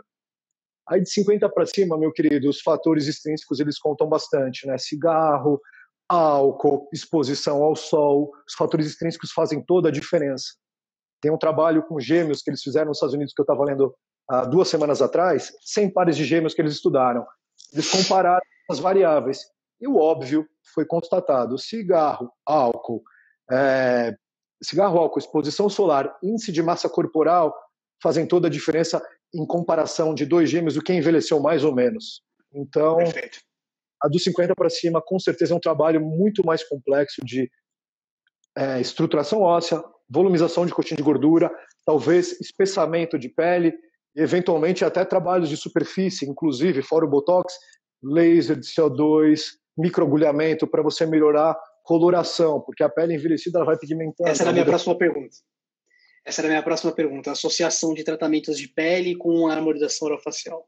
Aí de 50 para cima, meu querido, os fatores extrínsecos eles contam bastante, né? Cigarro, álcool, exposição ao sol, os fatores extrínsecos fazem toda a diferença. Tem um trabalho com gêmeos que eles fizeram nos Estados Unidos que eu estava lendo há duas semanas atrás, 100 pares de gêmeos que eles estudaram. Eles compararam as variáveis. E o óbvio foi constatado: cigarro, álcool, é, cigarro, álcool, exposição solar, índice de massa corporal fazem toda a diferença em comparação de dois gêmeos, o que envelheceu mais ou menos. Então, Perfeito. a dos 50 para cima, com certeza, é um trabalho muito mais complexo de é, estruturação óssea, volumização de coxinha de gordura, talvez espessamento de pele, eventualmente até trabalhos de superfície, inclusive, fora o Botox, laser de CO2, microagulhamento para você melhorar coloração, porque a pele envelhecida ela vai pigmentando. Essa era a minha próxima pergunta. Essa era a minha próxima pergunta. Associação de tratamentos de pele com a harmonização orofacial.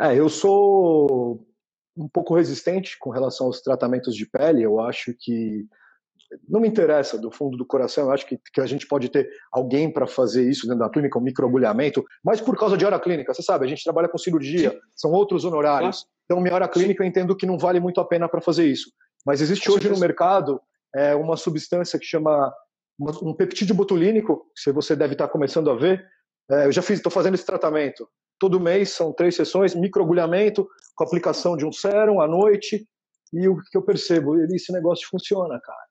É, eu sou um pouco resistente com relação aos tratamentos de pele. Eu acho que não me interessa do fundo do coração. Eu acho que, que a gente pode ter alguém para fazer isso dentro da clínica, um microagulhamento, mas por causa de hora clínica. Você sabe, a gente trabalha com cirurgia, Sim. são outros honorários. Então, minha hora clínica eu entendo que não vale muito a pena para fazer isso. Mas existe hoje no mercado é, uma substância que chama um peptídeo botulínico, que você deve estar começando a ver. É, eu já fiz, estou fazendo esse tratamento. Todo mês são três sessões, microagulhamento, com aplicação de um sérum à noite. E o que eu percebo, esse negócio funciona, cara.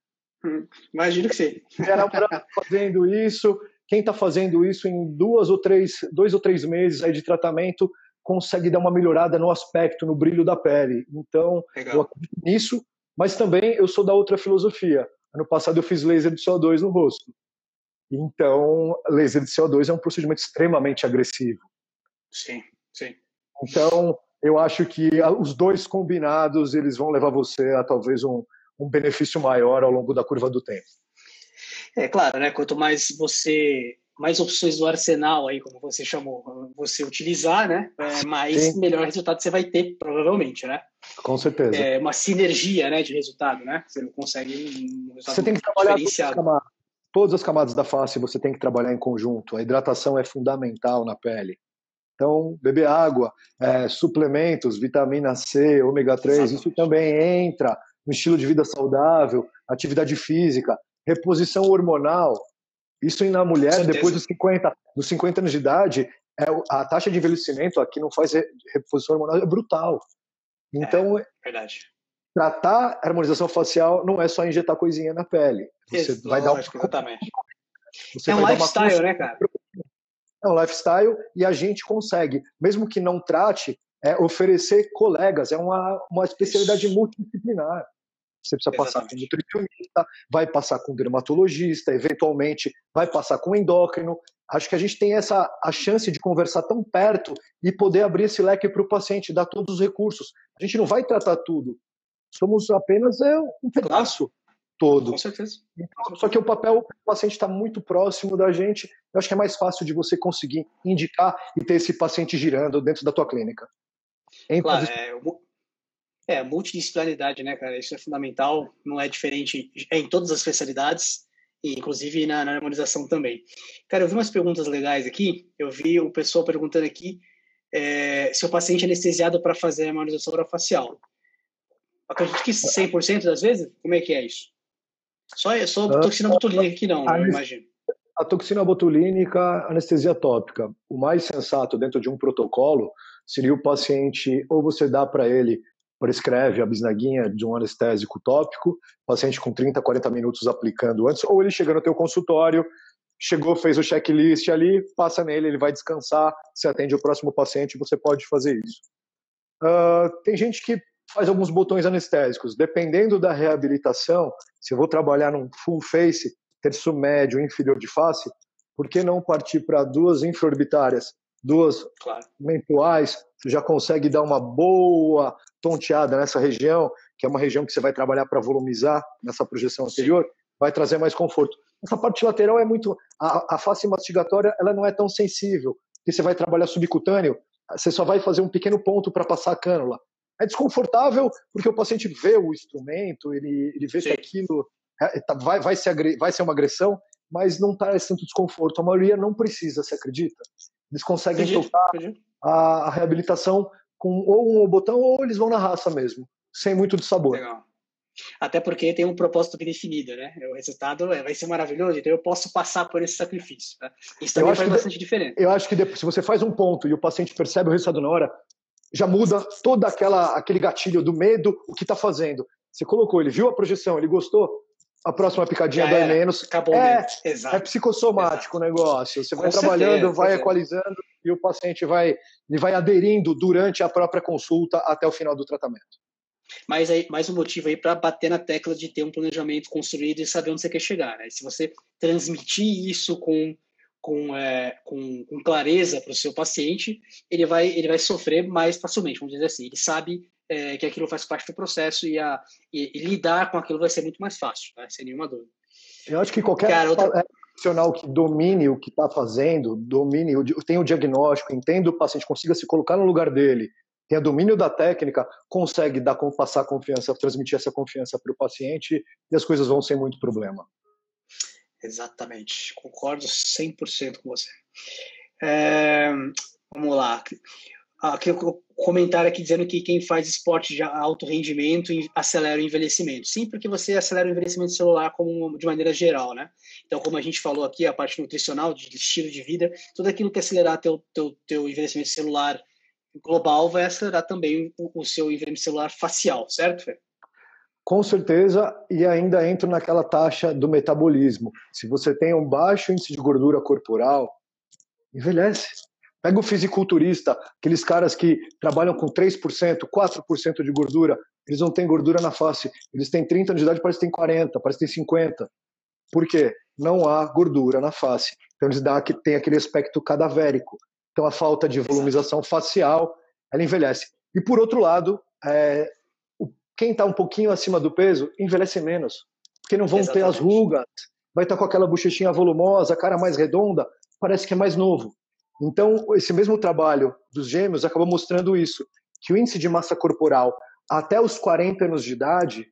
Imagino que sim. Era fazendo isso, quem está fazendo isso em duas ou três, dois ou três meses aí de tratamento consegue dar uma melhorada no aspecto, no brilho da pele. Então, Legal. eu acredito nisso, mas também eu sou da outra filosofia. Ano passado eu fiz laser de CO2 no rosto. Então, laser de CO2 é um procedimento extremamente agressivo. Sim, sim. Então, eu acho que os dois combinados, eles vão levar você a talvez um, um benefício maior ao longo da curva do tempo. É claro, né? Quanto mais você mais opções do arsenal aí, como você chamou, você utilizar, né? É, mais Sim. melhor resultado você vai ter, provavelmente, né? Com certeza. É uma sinergia, né, de resultado, né? Você não consegue um resultado Você tem que trabalhar todas as, camadas, todas as camadas da face, você tem que trabalhar em conjunto. A hidratação é fundamental na pele. Então, beber água, é, suplementos, vitamina C, ômega 3, Exatamente. isso também entra no estilo de vida saudável, atividade física, reposição hormonal. Isso na mulher, depois dos 50, dos 50 anos de idade, é, a taxa de envelhecimento aqui não faz reposição hormonal é brutal. Então, é, verdade. tratar a harmonização facial não é só injetar coisinha na pele. Você Isso, vai dar um... exatamente. Você é um lifestyle, né, cara? É um lifestyle e a gente consegue, mesmo que não trate, é oferecer colegas, é uma, uma especialidade Isso. multidisciplinar. Você precisa Exatamente. passar com nutricionista, vai passar com dermatologista, eventualmente vai passar com endócrino. Acho que a gente tem essa a chance de conversar tão perto e poder abrir esse leque para o paciente, dar todos os recursos. A gente não vai tratar tudo. Somos apenas é, um pedaço todo. Com certeza. Então, só que o papel o paciente está muito próximo da gente. Eu acho que é mais fácil de você conseguir indicar e ter esse paciente girando dentro da tua clínica. Claro, é, é, multidisciplinaridade, né, cara? Isso é fundamental, não é diferente é em todas as especialidades, e inclusive na, na harmonização também. Cara, eu vi umas perguntas legais aqui, eu vi o pessoal perguntando aqui é, se o paciente é anestesiado para fazer a harmonização orofacial. Acredito que 100% das vezes? Como é que é isso? Só, só uh, toxina botulínica que não, eu imagino. A toxina botulínica, anestesia tópica. O mais sensato dentro de um protocolo seria o paciente, ou você dá para ele, prescreve a bisnaguinha de um anestésico tópico, paciente com 30, 40 minutos aplicando antes, ou ele chega no teu consultório, chegou, fez o checklist ali, passa nele, ele vai descansar, se atende o próximo paciente, você pode fazer isso. Uh, tem gente que faz alguns botões anestésicos. Dependendo da reabilitação, se eu vou trabalhar num full face, terço médio, inferior de face, por que não partir para duas infraorbitárias, duas claro. mentuais? Você já consegue dar uma boa tonteada nessa região, que é uma região que você vai trabalhar para volumizar nessa projeção anterior, vai trazer mais conforto. Essa parte lateral é muito. A, a face mastigatória ela não é tão sensível, porque você vai trabalhar subcutâneo, você só vai fazer um pequeno ponto para passar a cânula é desconfortável porque o paciente vê o instrumento, ele, ele vê Sim. que aquilo é, tá, vai, vai, ser, vai ser uma agressão, mas não traz tanto desconforto. A maioria não precisa, você acredita? Eles conseguem entendi, tocar entendi. A, a, reabilitação com ou um botão ou eles vão na raça mesmo, sem muito de sabor. Legal. Até porque tem um propósito bem definido, né? O resultado é, vai ser maravilhoso, então eu posso passar por esse sacrifício. Tá? Isso também faz bastante diferença. Eu acho que depois, se você faz um ponto e o paciente percebe o resultado na hora, já muda todo aquela, aquele gatilho do medo, o que está fazendo. Você colocou, ele viu a projeção, ele gostou, a próxima picadinha dói menos. Acabou é, é psicossomático Exato. o negócio. Você vai Com trabalhando, certeza, vai equalizando e o paciente vai, ele vai aderindo durante a própria consulta até o final do tratamento. Mas aí, mais um motivo aí para bater na tecla de ter um planejamento construído e saber onde você quer chegar. Né? Se você transmitir isso com com, é, com, com, clareza para o seu paciente, ele vai, ele vai sofrer mais facilmente, vamos dizer assim. Ele sabe é, que aquilo faz parte do processo e, a, e, e, lidar com aquilo vai ser muito mais fácil, né? sem nenhuma dúvida. Eu acho que qualquer Cara, outra... profissional que domine o que está fazendo, domine, tem o diagnóstico, entenda o paciente, consiga se colocar no lugar dele, tenha domínio da técnica, consegue dar, passar confiança, transmitir essa confiança para o paciente e as coisas vão sem muito problema. Exatamente, concordo 100% com você. É, vamos lá. Aqui o comentário aqui dizendo que quem faz esporte de alto rendimento acelera o envelhecimento. Sim, porque você acelera o envelhecimento celular como, de maneira geral, né? Então, como a gente falou aqui, a parte nutricional, de estilo de vida, tudo aquilo que acelerar teu, teu, teu envelhecimento celular global vai acelerar também o, o seu envelhecimento celular facial, certo, Fê? Com certeza, e ainda entro naquela taxa do metabolismo. Se você tem um baixo índice de gordura corporal, envelhece. Pega o fisiculturista, aqueles caras que trabalham com 3%, 4% de gordura, eles não têm gordura na face. Eles têm 30 anos de idade, parece que tem 40, parece que tem 50. Por quê? Não há gordura na face. Então eles dão, têm aquele aspecto cadavérico. Então a falta de volumização facial, ela envelhece. E por outro lado, é, quem está um pouquinho acima do peso envelhece menos, porque não vão Exatamente. ter as rugas, vai estar tá com aquela bochechinha volumosa, cara mais redonda, parece que é mais novo. Então, esse mesmo trabalho dos gêmeos acabou mostrando isso, que o índice de massa corporal até os 40 anos de idade,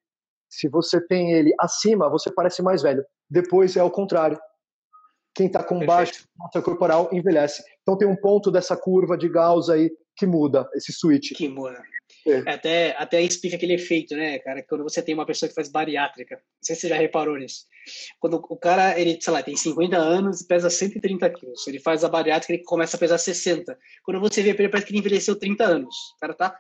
se você tem ele acima, você parece mais velho. Depois é o contrário. Quem está com baixo massa corporal envelhece. Então tem um ponto dessa curva de Gauss aí que muda, esse switch. Que muda. É. é. Até, até explica aquele efeito, né, cara? Quando você tem uma pessoa que faz bariátrica. Não sei se você já reparou nisso. Quando o cara, ele, sei lá, tem 50 anos e pesa 130 quilos. Ele faz a bariátrica e começa a pesar 60. Quando você vê ele, parece que ele envelheceu 30 anos. O cara tá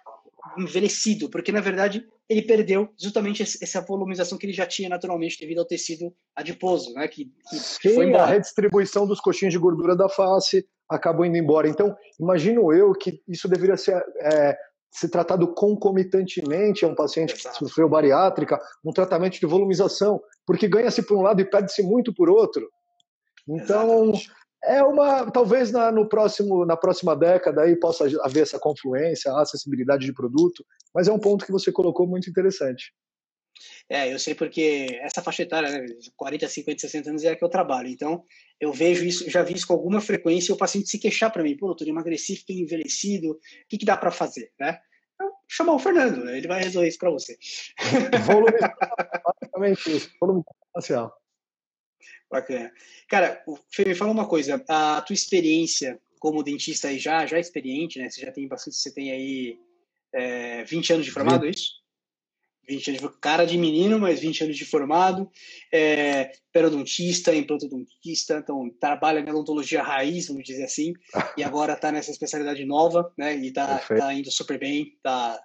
envelhecido, porque na verdade ele perdeu justamente essa volumização que ele já tinha naturalmente devido ao tecido adiposo, né? Que, que, Sim, foi embora. a redistribuição dos coxinhos de gordura da face acabou indo embora. Então, imagino eu que isso deveria ser é, ser tratado concomitantemente a um paciente Exato. que sofreu bariátrica, um tratamento de volumização, porque ganha-se por um lado e perde-se muito por outro. Então, Exatamente. é uma talvez na, no próximo, na próxima década aí possa haver essa confluência, a acessibilidade de produto, mas é um ponto que você colocou muito interessante. É, eu sei porque essa faixa etária, né, 40, 50, 60 anos é a que eu trabalho. Então, eu vejo isso, já vi isso com alguma frequência, o paciente se queixar para mim, pô, doutor, emagreci, fiquei envelhecido, o que, que dá para fazer, né? Eu chamar o Fernando, ele vai resolver isso para você. Volume, basicamente isso, volume facial. Bacana. Cara, Fê, me fala uma coisa, a tua experiência como dentista aí já, já experiente, né? Você já tem bastante, você tem aí é, 20 anos de formado, é isso? 20 anos de cara de menino, mas 20 anos de formado, é, periodontista, implantodontista, então trabalha na odontologia raiz, vamos dizer assim, e agora está nessa especialidade nova, né? E está tá indo super bem, está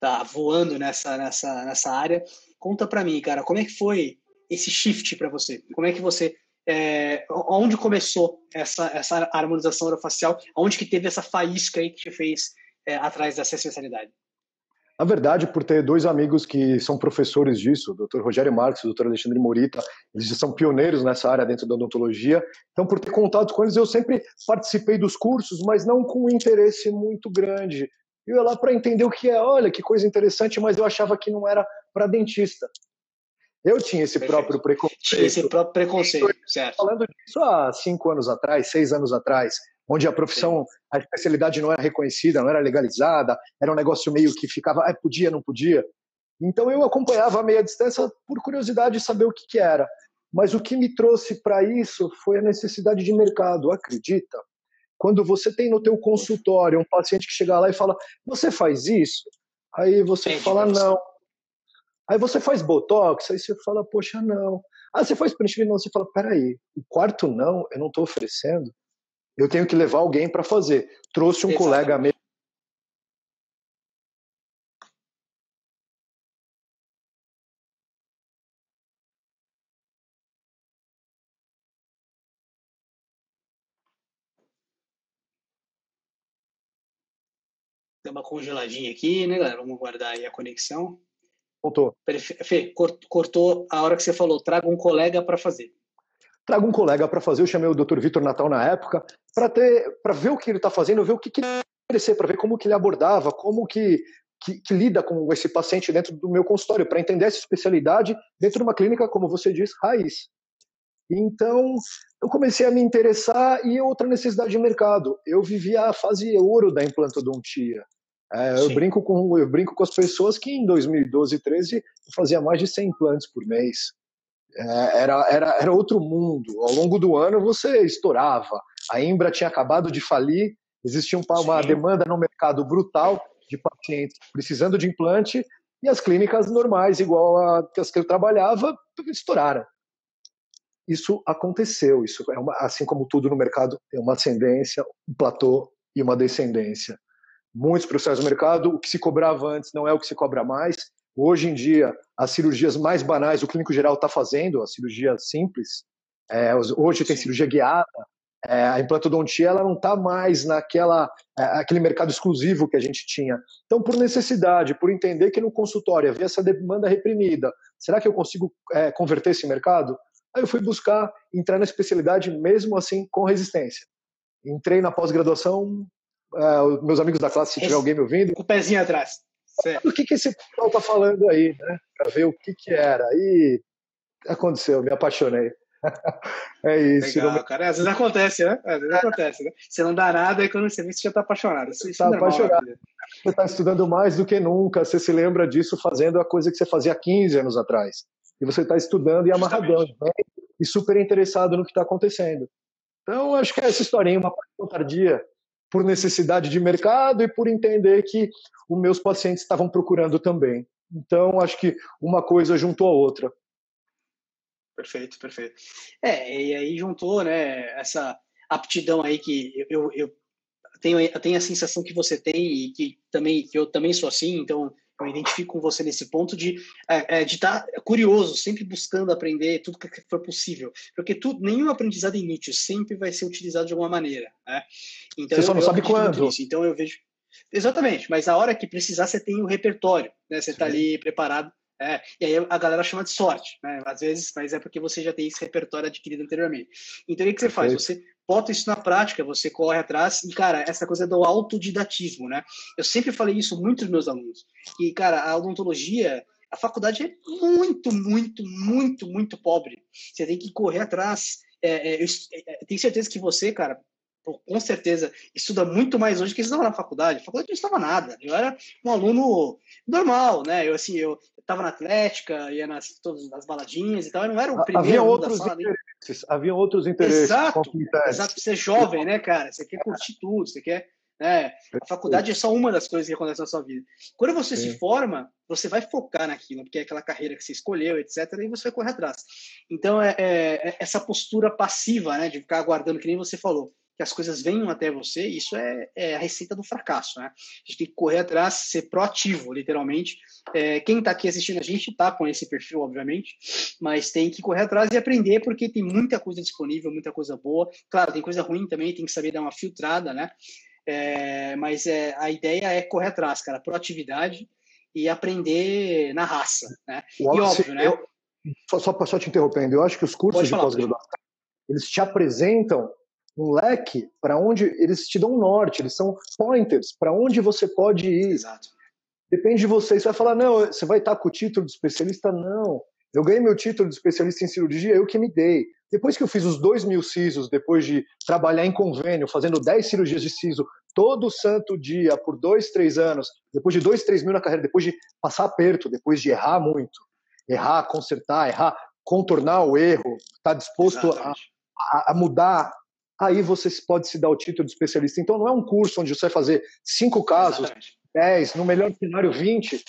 tá voando nessa, nessa, nessa área. Conta para mim, cara, como é que foi esse shift para você? Como é que você é, onde começou essa, essa harmonização orofacial? Onde que teve essa faísca aí que te fez é, atrás dessa especialidade? Na verdade, por ter dois amigos que são professores disso, o Dr. Rogério Marques e o Dr. Alexandre Morita, eles são pioneiros nessa área dentro da odontologia. Então, por ter contato com eles, eu sempre participei dos cursos, mas não com um interesse muito grande. Eu ia lá para entender o que é, olha, que coisa interessante, mas eu achava que não era para dentista. Eu tinha esse Perfeito. próprio preconceito. Tinha esse próprio preconceito, certo. Falando disso há cinco anos atrás, seis anos atrás, onde a profissão, a especialidade não era reconhecida, não era legalizada, era um negócio meio que ficava, ah, podia, não podia. Então eu acompanhava a meia distância por curiosidade de saber o que, que era. Mas o que me trouxe para isso foi a necessidade de mercado, acredita? Quando você tem no teu consultório um paciente que chega lá e fala, você faz isso? Aí você Entendi, fala, não. Aí você faz botox? Aí você fala, poxa, não. Ah, você faz preenchimento? Não. Você fala, peraí, o quarto não, eu não estou oferecendo eu tenho que levar alguém para fazer. Trouxe um Exatamente. colega meu. Deu uma congeladinha aqui, né, galera? Vamos guardar aí a conexão. Voltou. Fê, cortou a hora que você falou, traga um colega para fazer trago um colega para fazer. Eu chamei o Dr. Vitor Natal na época para ter, para ver o que ele está fazendo, ver o que, que ele oferecer, para ver como que ele abordava, como que, que, que lida com esse paciente dentro do meu consultório, para entender essa especialidade dentro de uma clínica, como você diz, raiz. Então, eu comecei a me interessar e outra necessidade de mercado. Eu vivia a fase ouro da implantodontia. É, eu, brinco com, eu brinco com as pessoas que em 2012 13 eu fazia mais de 100 implantes por mês. É, era, era, era outro mundo. Ao longo do ano você estourava. A Imbra tinha acabado de falir, existia uma Sim. demanda no mercado brutal de pacientes precisando de implante e as clínicas normais, igual a as que eu trabalhava, estouraram. Isso aconteceu. Isso é uma, assim como tudo no mercado, tem uma ascendência, um platô e uma descendência. Muitos profissionais do mercado, o que se cobrava antes não é o que se cobra mais, Hoje em dia, as cirurgias mais banais, o clínico geral está fazendo, a cirurgia simples. É, hoje tem cirurgia guiada. É, a implantodontia ela não está mais naquela é, aquele mercado exclusivo que a gente tinha. Então, por necessidade, por entender que no consultório havia essa demanda reprimida, será que eu consigo é, converter esse mercado? Aí eu fui buscar entrar na especialidade mesmo assim com resistência. Entrei na pós-graduação, é, meus amigos da classe, se tiver alguém me ouvindo. Com o pezinho atrás. Certo. O que, que esse pessoal tá falando aí, né? Para ver o que, que era. E aconteceu, me apaixonei. é isso. Legal, cara. Às vezes acontece, né? Às vezes acontece, né? Você não dá nada e quando você vê, você já tá apaixonado. Isso, tá é apaixonado. Você está estudando mais do que nunca. Você se lembra disso fazendo a coisa que você fazia 15 anos atrás. E você está estudando e amarradão, né? E super interessado no que está acontecendo. Então, acho que é essa historinha, uma parte tardia por necessidade de mercado e por entender que os meus pacientes estavam procurando também. Então, acho que uma coisa juntou a outra. Perfeito, perfeito. É, e aí juntou, né, essa aptidão aí que eu, eu, tenho, eu tenho a sensação que você tem e que também que eu também sou assim, então eu identifico com você nesse ponto de é, é de estar tá curioso, sempre buscando aprender tudo que for possível, porque tudo, nenhum aprendizado é inútil, sempre vai ser utilizado de alguma maneira. Né? Então, você só não sabe quando. Então eu vejo exatamente, mas a hora que precisar você tem o repertório, né? Você está ali preparado. É, e aí a galera chama de sorte, né? Às vezes, mas é porque você já tem esse repertório adquirido anteriormente. Então o que você faz? Você bota isso na prática, você corre atrás e, cara, essa coisa do autodidatismo, né? Eu sempre falei isso muito dos meus alunos, que, cara, a odontologia, a faculdade é muito, muito, muito, muito pobre. Você tem que correr atrás. É, é, eu, é, tenho certeza que você, cara, com certeza estuda muito mais hoje que estava na faculdade. Na faculdade não estava nada. Eu era um aluno normal, né? Eu assim, eu estava na Atlética, ia nas todas as baladinhas e tal. Eu não era o primeiro havia outros sala, interesses, havia outros interesses. Exato, exato. Você é jovem, né, cara? Você quer curtir tudo, você quer né? A faculdade é só uma das coisas que acontecem na sua vida. Quando você Sim. se forma, você vai focar naquilo, porque é aquela carreira que você escolheu, etc., e você vai correr atrás. Então, é, é, é essa postura passiva, né, de ficar aguardando, que nem você falou, que as coisas venham até você, isso é, é, a receita do fracasso, né? A gente tem que correr atrás, ser proativo, literalmente. É, quem está aqui assistindo a gente está com esse perfil, obviamente, mas tem que correr atrás e aprender, porque tem muita coisa disponível, muita coisa boa. Claro, tem coisa ruim também, tem que saber dar uma filtrada, né? É, mas é, a ideia é correr atrás, cara, proatividade e aprender na raça, né? e óbvio, né? Eu, só, só, só te interrompendo, eu acho que os cursos de pós-graduação, eles te apresentam um leque para onde eles te dão um norte, eles são pointers para onde você pode ir. Exato. Depende de você. Você vai falar, não, você vai estar com o título de especialista? Não. Eu ganhei meu título de especialista em cirurgia, eu que me dei. Depois que eu fiz os dois mil CISOs, depois de trabalhar em convênio, fazendo 10 cirurgias de CISO todo santo dia, por dois, três anos, depois de dois, três mil na carreira, depois de passar aperto, depois de errar muito, errar, consertar, errar, contornar o erro, estar tá disposto a, a, a, mudar, aí você pode se dar o título de especialista. Então não é um curso onde você vai fazer cinco casos, Exatamente. dez, no melhor cenário, vinte.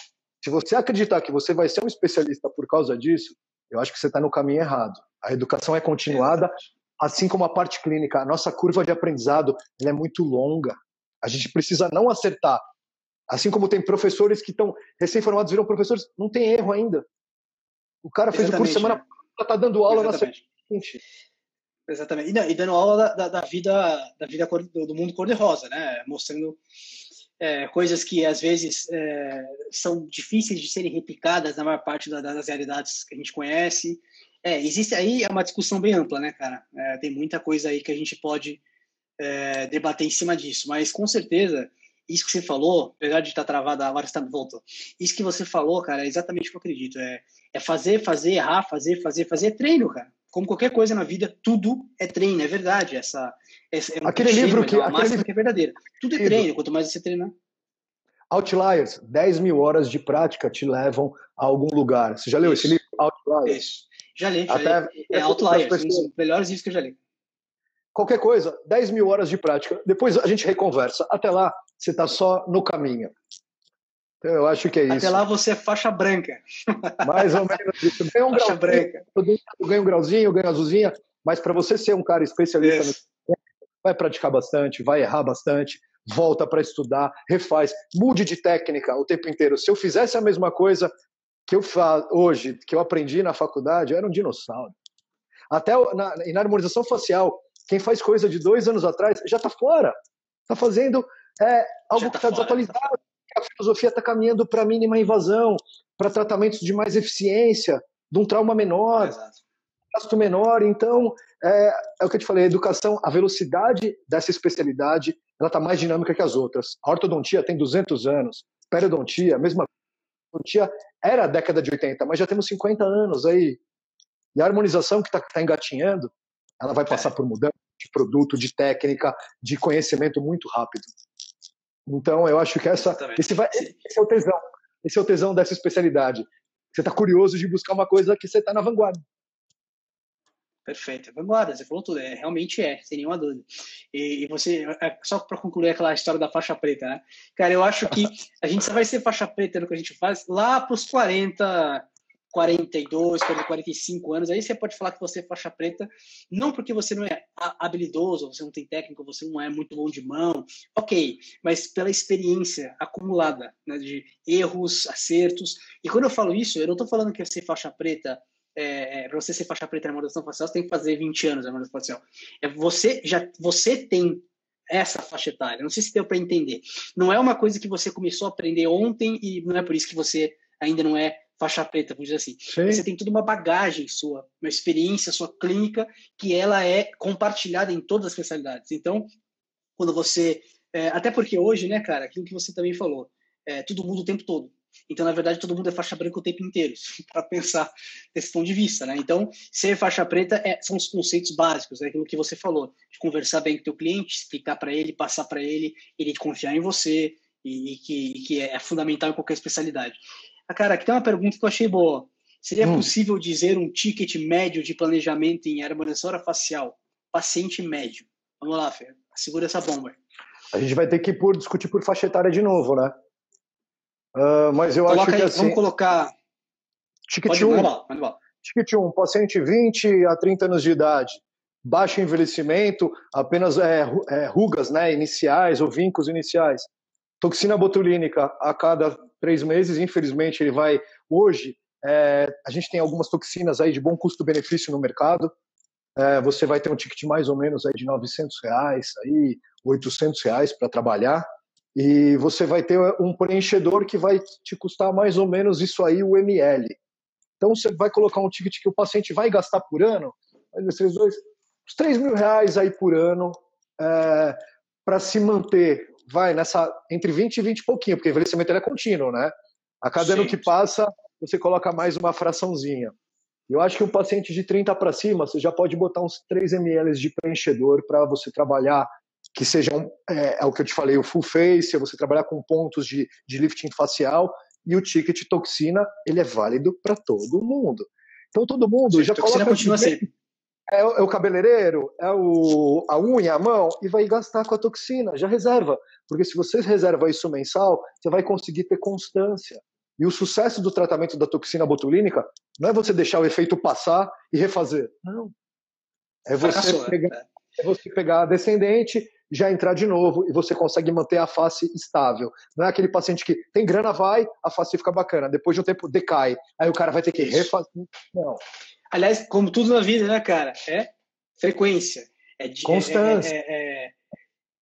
Se você acreditar que você vai ser um especialista por causa disso, eu acho que você está no caminho errado. A educação é continuada, assim como a parte clínica. A nossa curva de aprendizado é muito longa. A gente precisa não acertar. Assim como tem professores que estão recém-formados, viram professores, não tem erro ainda. O cara fez Exatamente, o curso semana né? passada, está dando aula Exatamente. na seguinte. Exatamente. E, não, e, dando aula da, da, da, vida, da vida do mundo cor-de-rosa, né? Mostrando é, coisas que às vezes é, são difíceis de serem replicadas na maior parte da, das realidades que a gente conhece. É, existe aí uma discussão bem ampla, né, cara? É, tem muita coisa aí que a gente pode é, debater em cima disso, mas com certeza isso que você falou, apesar de estar travada, agora está voltou. Isso que você falou, cara, é exatamente o que eu acredito. É, é fazer, fazer, errar, fazer, fazer, fazer é treino, cara. Como qualquer coisa na vida, tudo é treino, é verdade. Essa, essa é um aquele livro que, é aquele livro... que é verdadeira. Tudo é treino, quanto mais você treinar. Outliers, 10 mil horas de prática te levam a algum lugar. Você já leu Isso. esse livro? Outliers? Isso. Já li, já Até, li. É Outliers, um dos melhores livros que eu já li qualquer coisa, 10 mil horas de prática. Depois a gente reconversa. Até lá, você está só no caminho. Então, eu acho que é isso. Até lá você é faixa branca. Mais ou menos isso. Ganha um faixa branca. Eu ganho um grauzinho, eu ganho azulzinha, mas para você ser um cara especialista, no... vai praticar bastante, vai errar bastante, volta para estudar, refaz, mude de técnica o tempo inteiro. Se eu fizesse a mesma coisa que eu faço hoje, que eu aprendi na faculdade, eu era um dinossauro. Até na, na harmonização facial, quem faz coisa de dois anos atrás já está fora. Está fazendo é, algo tá que está desatualizado. Tá a filosofia está caminhando para mínima invasão, para tratamentos de mais eficiência, de um trauma menor, gasto menor. Então, é, é, o que eu te falei, a educação, a velocidade dessa especialidade, ela está mais dinâmica que as outras. A ortodontia tem 200 anos, periodontia, a mesma ortodontia era a década de 80, mas já temos 50 anos aí. E a harmonização que está tá engatinhando, ela vai passar é. por mudança de produto, de técnica, de conhecimento muito rápido. Então, eu acho que essa, esse, vai, esse é o tesão. Esse é o tesão dessa especialidade. Você está curioso de buscar uma coisa que você está na vanguarda. Perfeito, vanguarda, você falou tudo, é, realmente é, sem nenhuma dúvida. E, e você, é, só para concluir aquela história da faixa preta, né? Cara, eu acho que a gente só vai ser faixa preta no que a gente faz lá para os 40, 42, 45 anos, aí você pode falar que você é faixa preta, não porque você não é habilidoso, você não tem técnico, você não é muito bom de mão, ok, mas pela experiência acumulada, né, de erros, acertos. E quando eu falo isso, eu não estou falando que você faixa preta, é, é para você ser faixa preta na modulação facial, você tem que fazer 20 anos na modulação facial. É, você, já, você tem essa faixa etária, não sei se deu para entender. Não é uma coisa que você começou a aprender ontem e não é por isso que você ainda não é faixa preta, vamos dizer assim. Sim. Você tem toda uma bagagem sua, uma experiência sua clínica, que ela é compartilhada em todas as especialidades. Então, quando você. É, até porque hoje, né, cara, aquilo que você também falou, é, tudo muda o tempo todo. Então, na verdade, todo mundo é faixa branca o tempo inteiro, para pensar desse ponto de vista, né? Então, ser faixa preta é, são os conceitos básicos, né? aquilo que você falou, de conversar bem com o teu cliente, explicar para ele, passar para ele, ele confiar em você, e, e, que, e, que, é fundamental em qualquer especialidade. Ah, cara, aqui tem uma pergunta que eu achei boa. Seria hum. possível dizer um ticket médio de planejamento em harmonização facial? Paciente médio. Vamos lá, Fer. Segura essa bomba. A gente vai ter que por, discutir por faixa etária de novo, né? Uh, mas eu Coloca acho que aí, assim. Vamos colocar. Ticket 1. Um, ticket 1, um, paciente 20 a 30 anos de idade, baixo envelhecimento, apenas é, é, rugas né, iniciais ou vincos iniciais. Toxina botulínica a cada três meses, infelizmente ele vai. Hoje, é, a gente tem algumas toxinas aí de bom custo-benefício no mercado. É, você vai ter um ticket mais ou menos aí de 900 reais, aí 800 reais para trabalhar e você vai ter um preenchedor que vai te custar mais ou menos isso aí, o ml. Então você vai colocar um ticket que o paciente vai gastar por ano, vocês dois, uns 3 mil reais aí por ano é, para se manter, vai nessa entre 20 e 20 e pouquinho, porque o envelhecimento é contínuo, né? A cada Sim. ano que passa, você coloca mais uma fraçãozinha. Eu acho que um paciente de 30 para cima, você já pode botar uns 3 ml de preenchedor para você trabalhar que sejam, é, é, o que eu te falei, o full face, você trabalhar com pontos de, de lifting facial, e o ticket toxina, ele é válido para todo mundo. Então todo mundo Sim, já coloca... continua sempre. É, é, o cabeleireiro, é o, a unha, a mão, e vai gastar com a toxina, já reserva. Porque se você reserva isso mensal, você vai conseguir ter constância. E o sucesso do tratamento da toxina botulínica não é você deixar o efeito passar e refazer. Não. É você, né? pegar, é você pegar a descendente, já entrar de novo e você consegue manter a face estável. Não é aquele paciente que tem grana, vai, a face fica bacana, depois de um tempo decai, aí o cara vai ter que refazer. Não. Aliás, como tudo na vida, né, cara? É frequência. É de, Constância. É, é, é,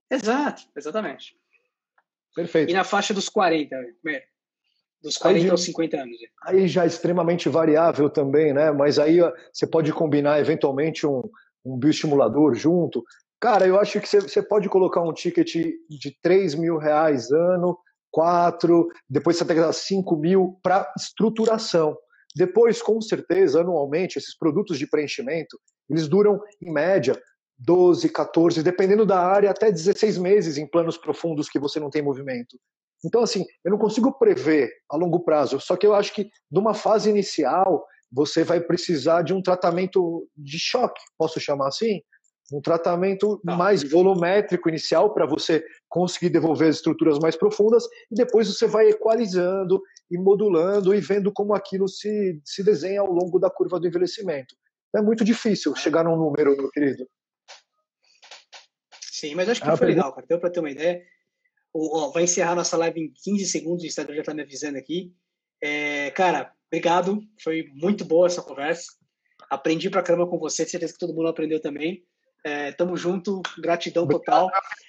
Exato, exatamente. Perfeito. E na faixa dos 40, dos 40 aí, aos 50 anos. Aí já é extremamente variável também, né? Mas aí você pode combinar eventualmente um, um bioestimulador junto. Cara, eu acho que você pode colocar um ticket de 3 mil reais ano, 4, depois você tem que dar 5 mil para estruturação. Depois, com certeza, anualmente, esses produtos de preenchimento, eles duram, em média, 12, 14, dependendo da área, até 16 meses em planos profundos que você não tem movimento. Então, assim, eu não consigo prever a longo prazo, só que eu acho que numa fase inicial, você vai precisar de um tratamento de choque, posso chamar assim? Um tratamento tá. mais volumétrico inicial para você conseguir devolver as estruturas mais profundas e depois você vai equalizando e modulando e vendo como aquilo se, se desenha ao longo da curva do envelhecimento. É muito difícil chegar num número, meu querido. Sim, mas acho que ah, foi legal, cara. Deu para ter uma ideia. O, ó, vai encerrar nossa live em 15 segundos, o Instagram já está me avisando aqui. É, cara, obrigado. Foi muito boa essa conversa. Aprendi pra caramba com você, certeza que todo mundo aprendeu também. É, tamo junto, gratidão total.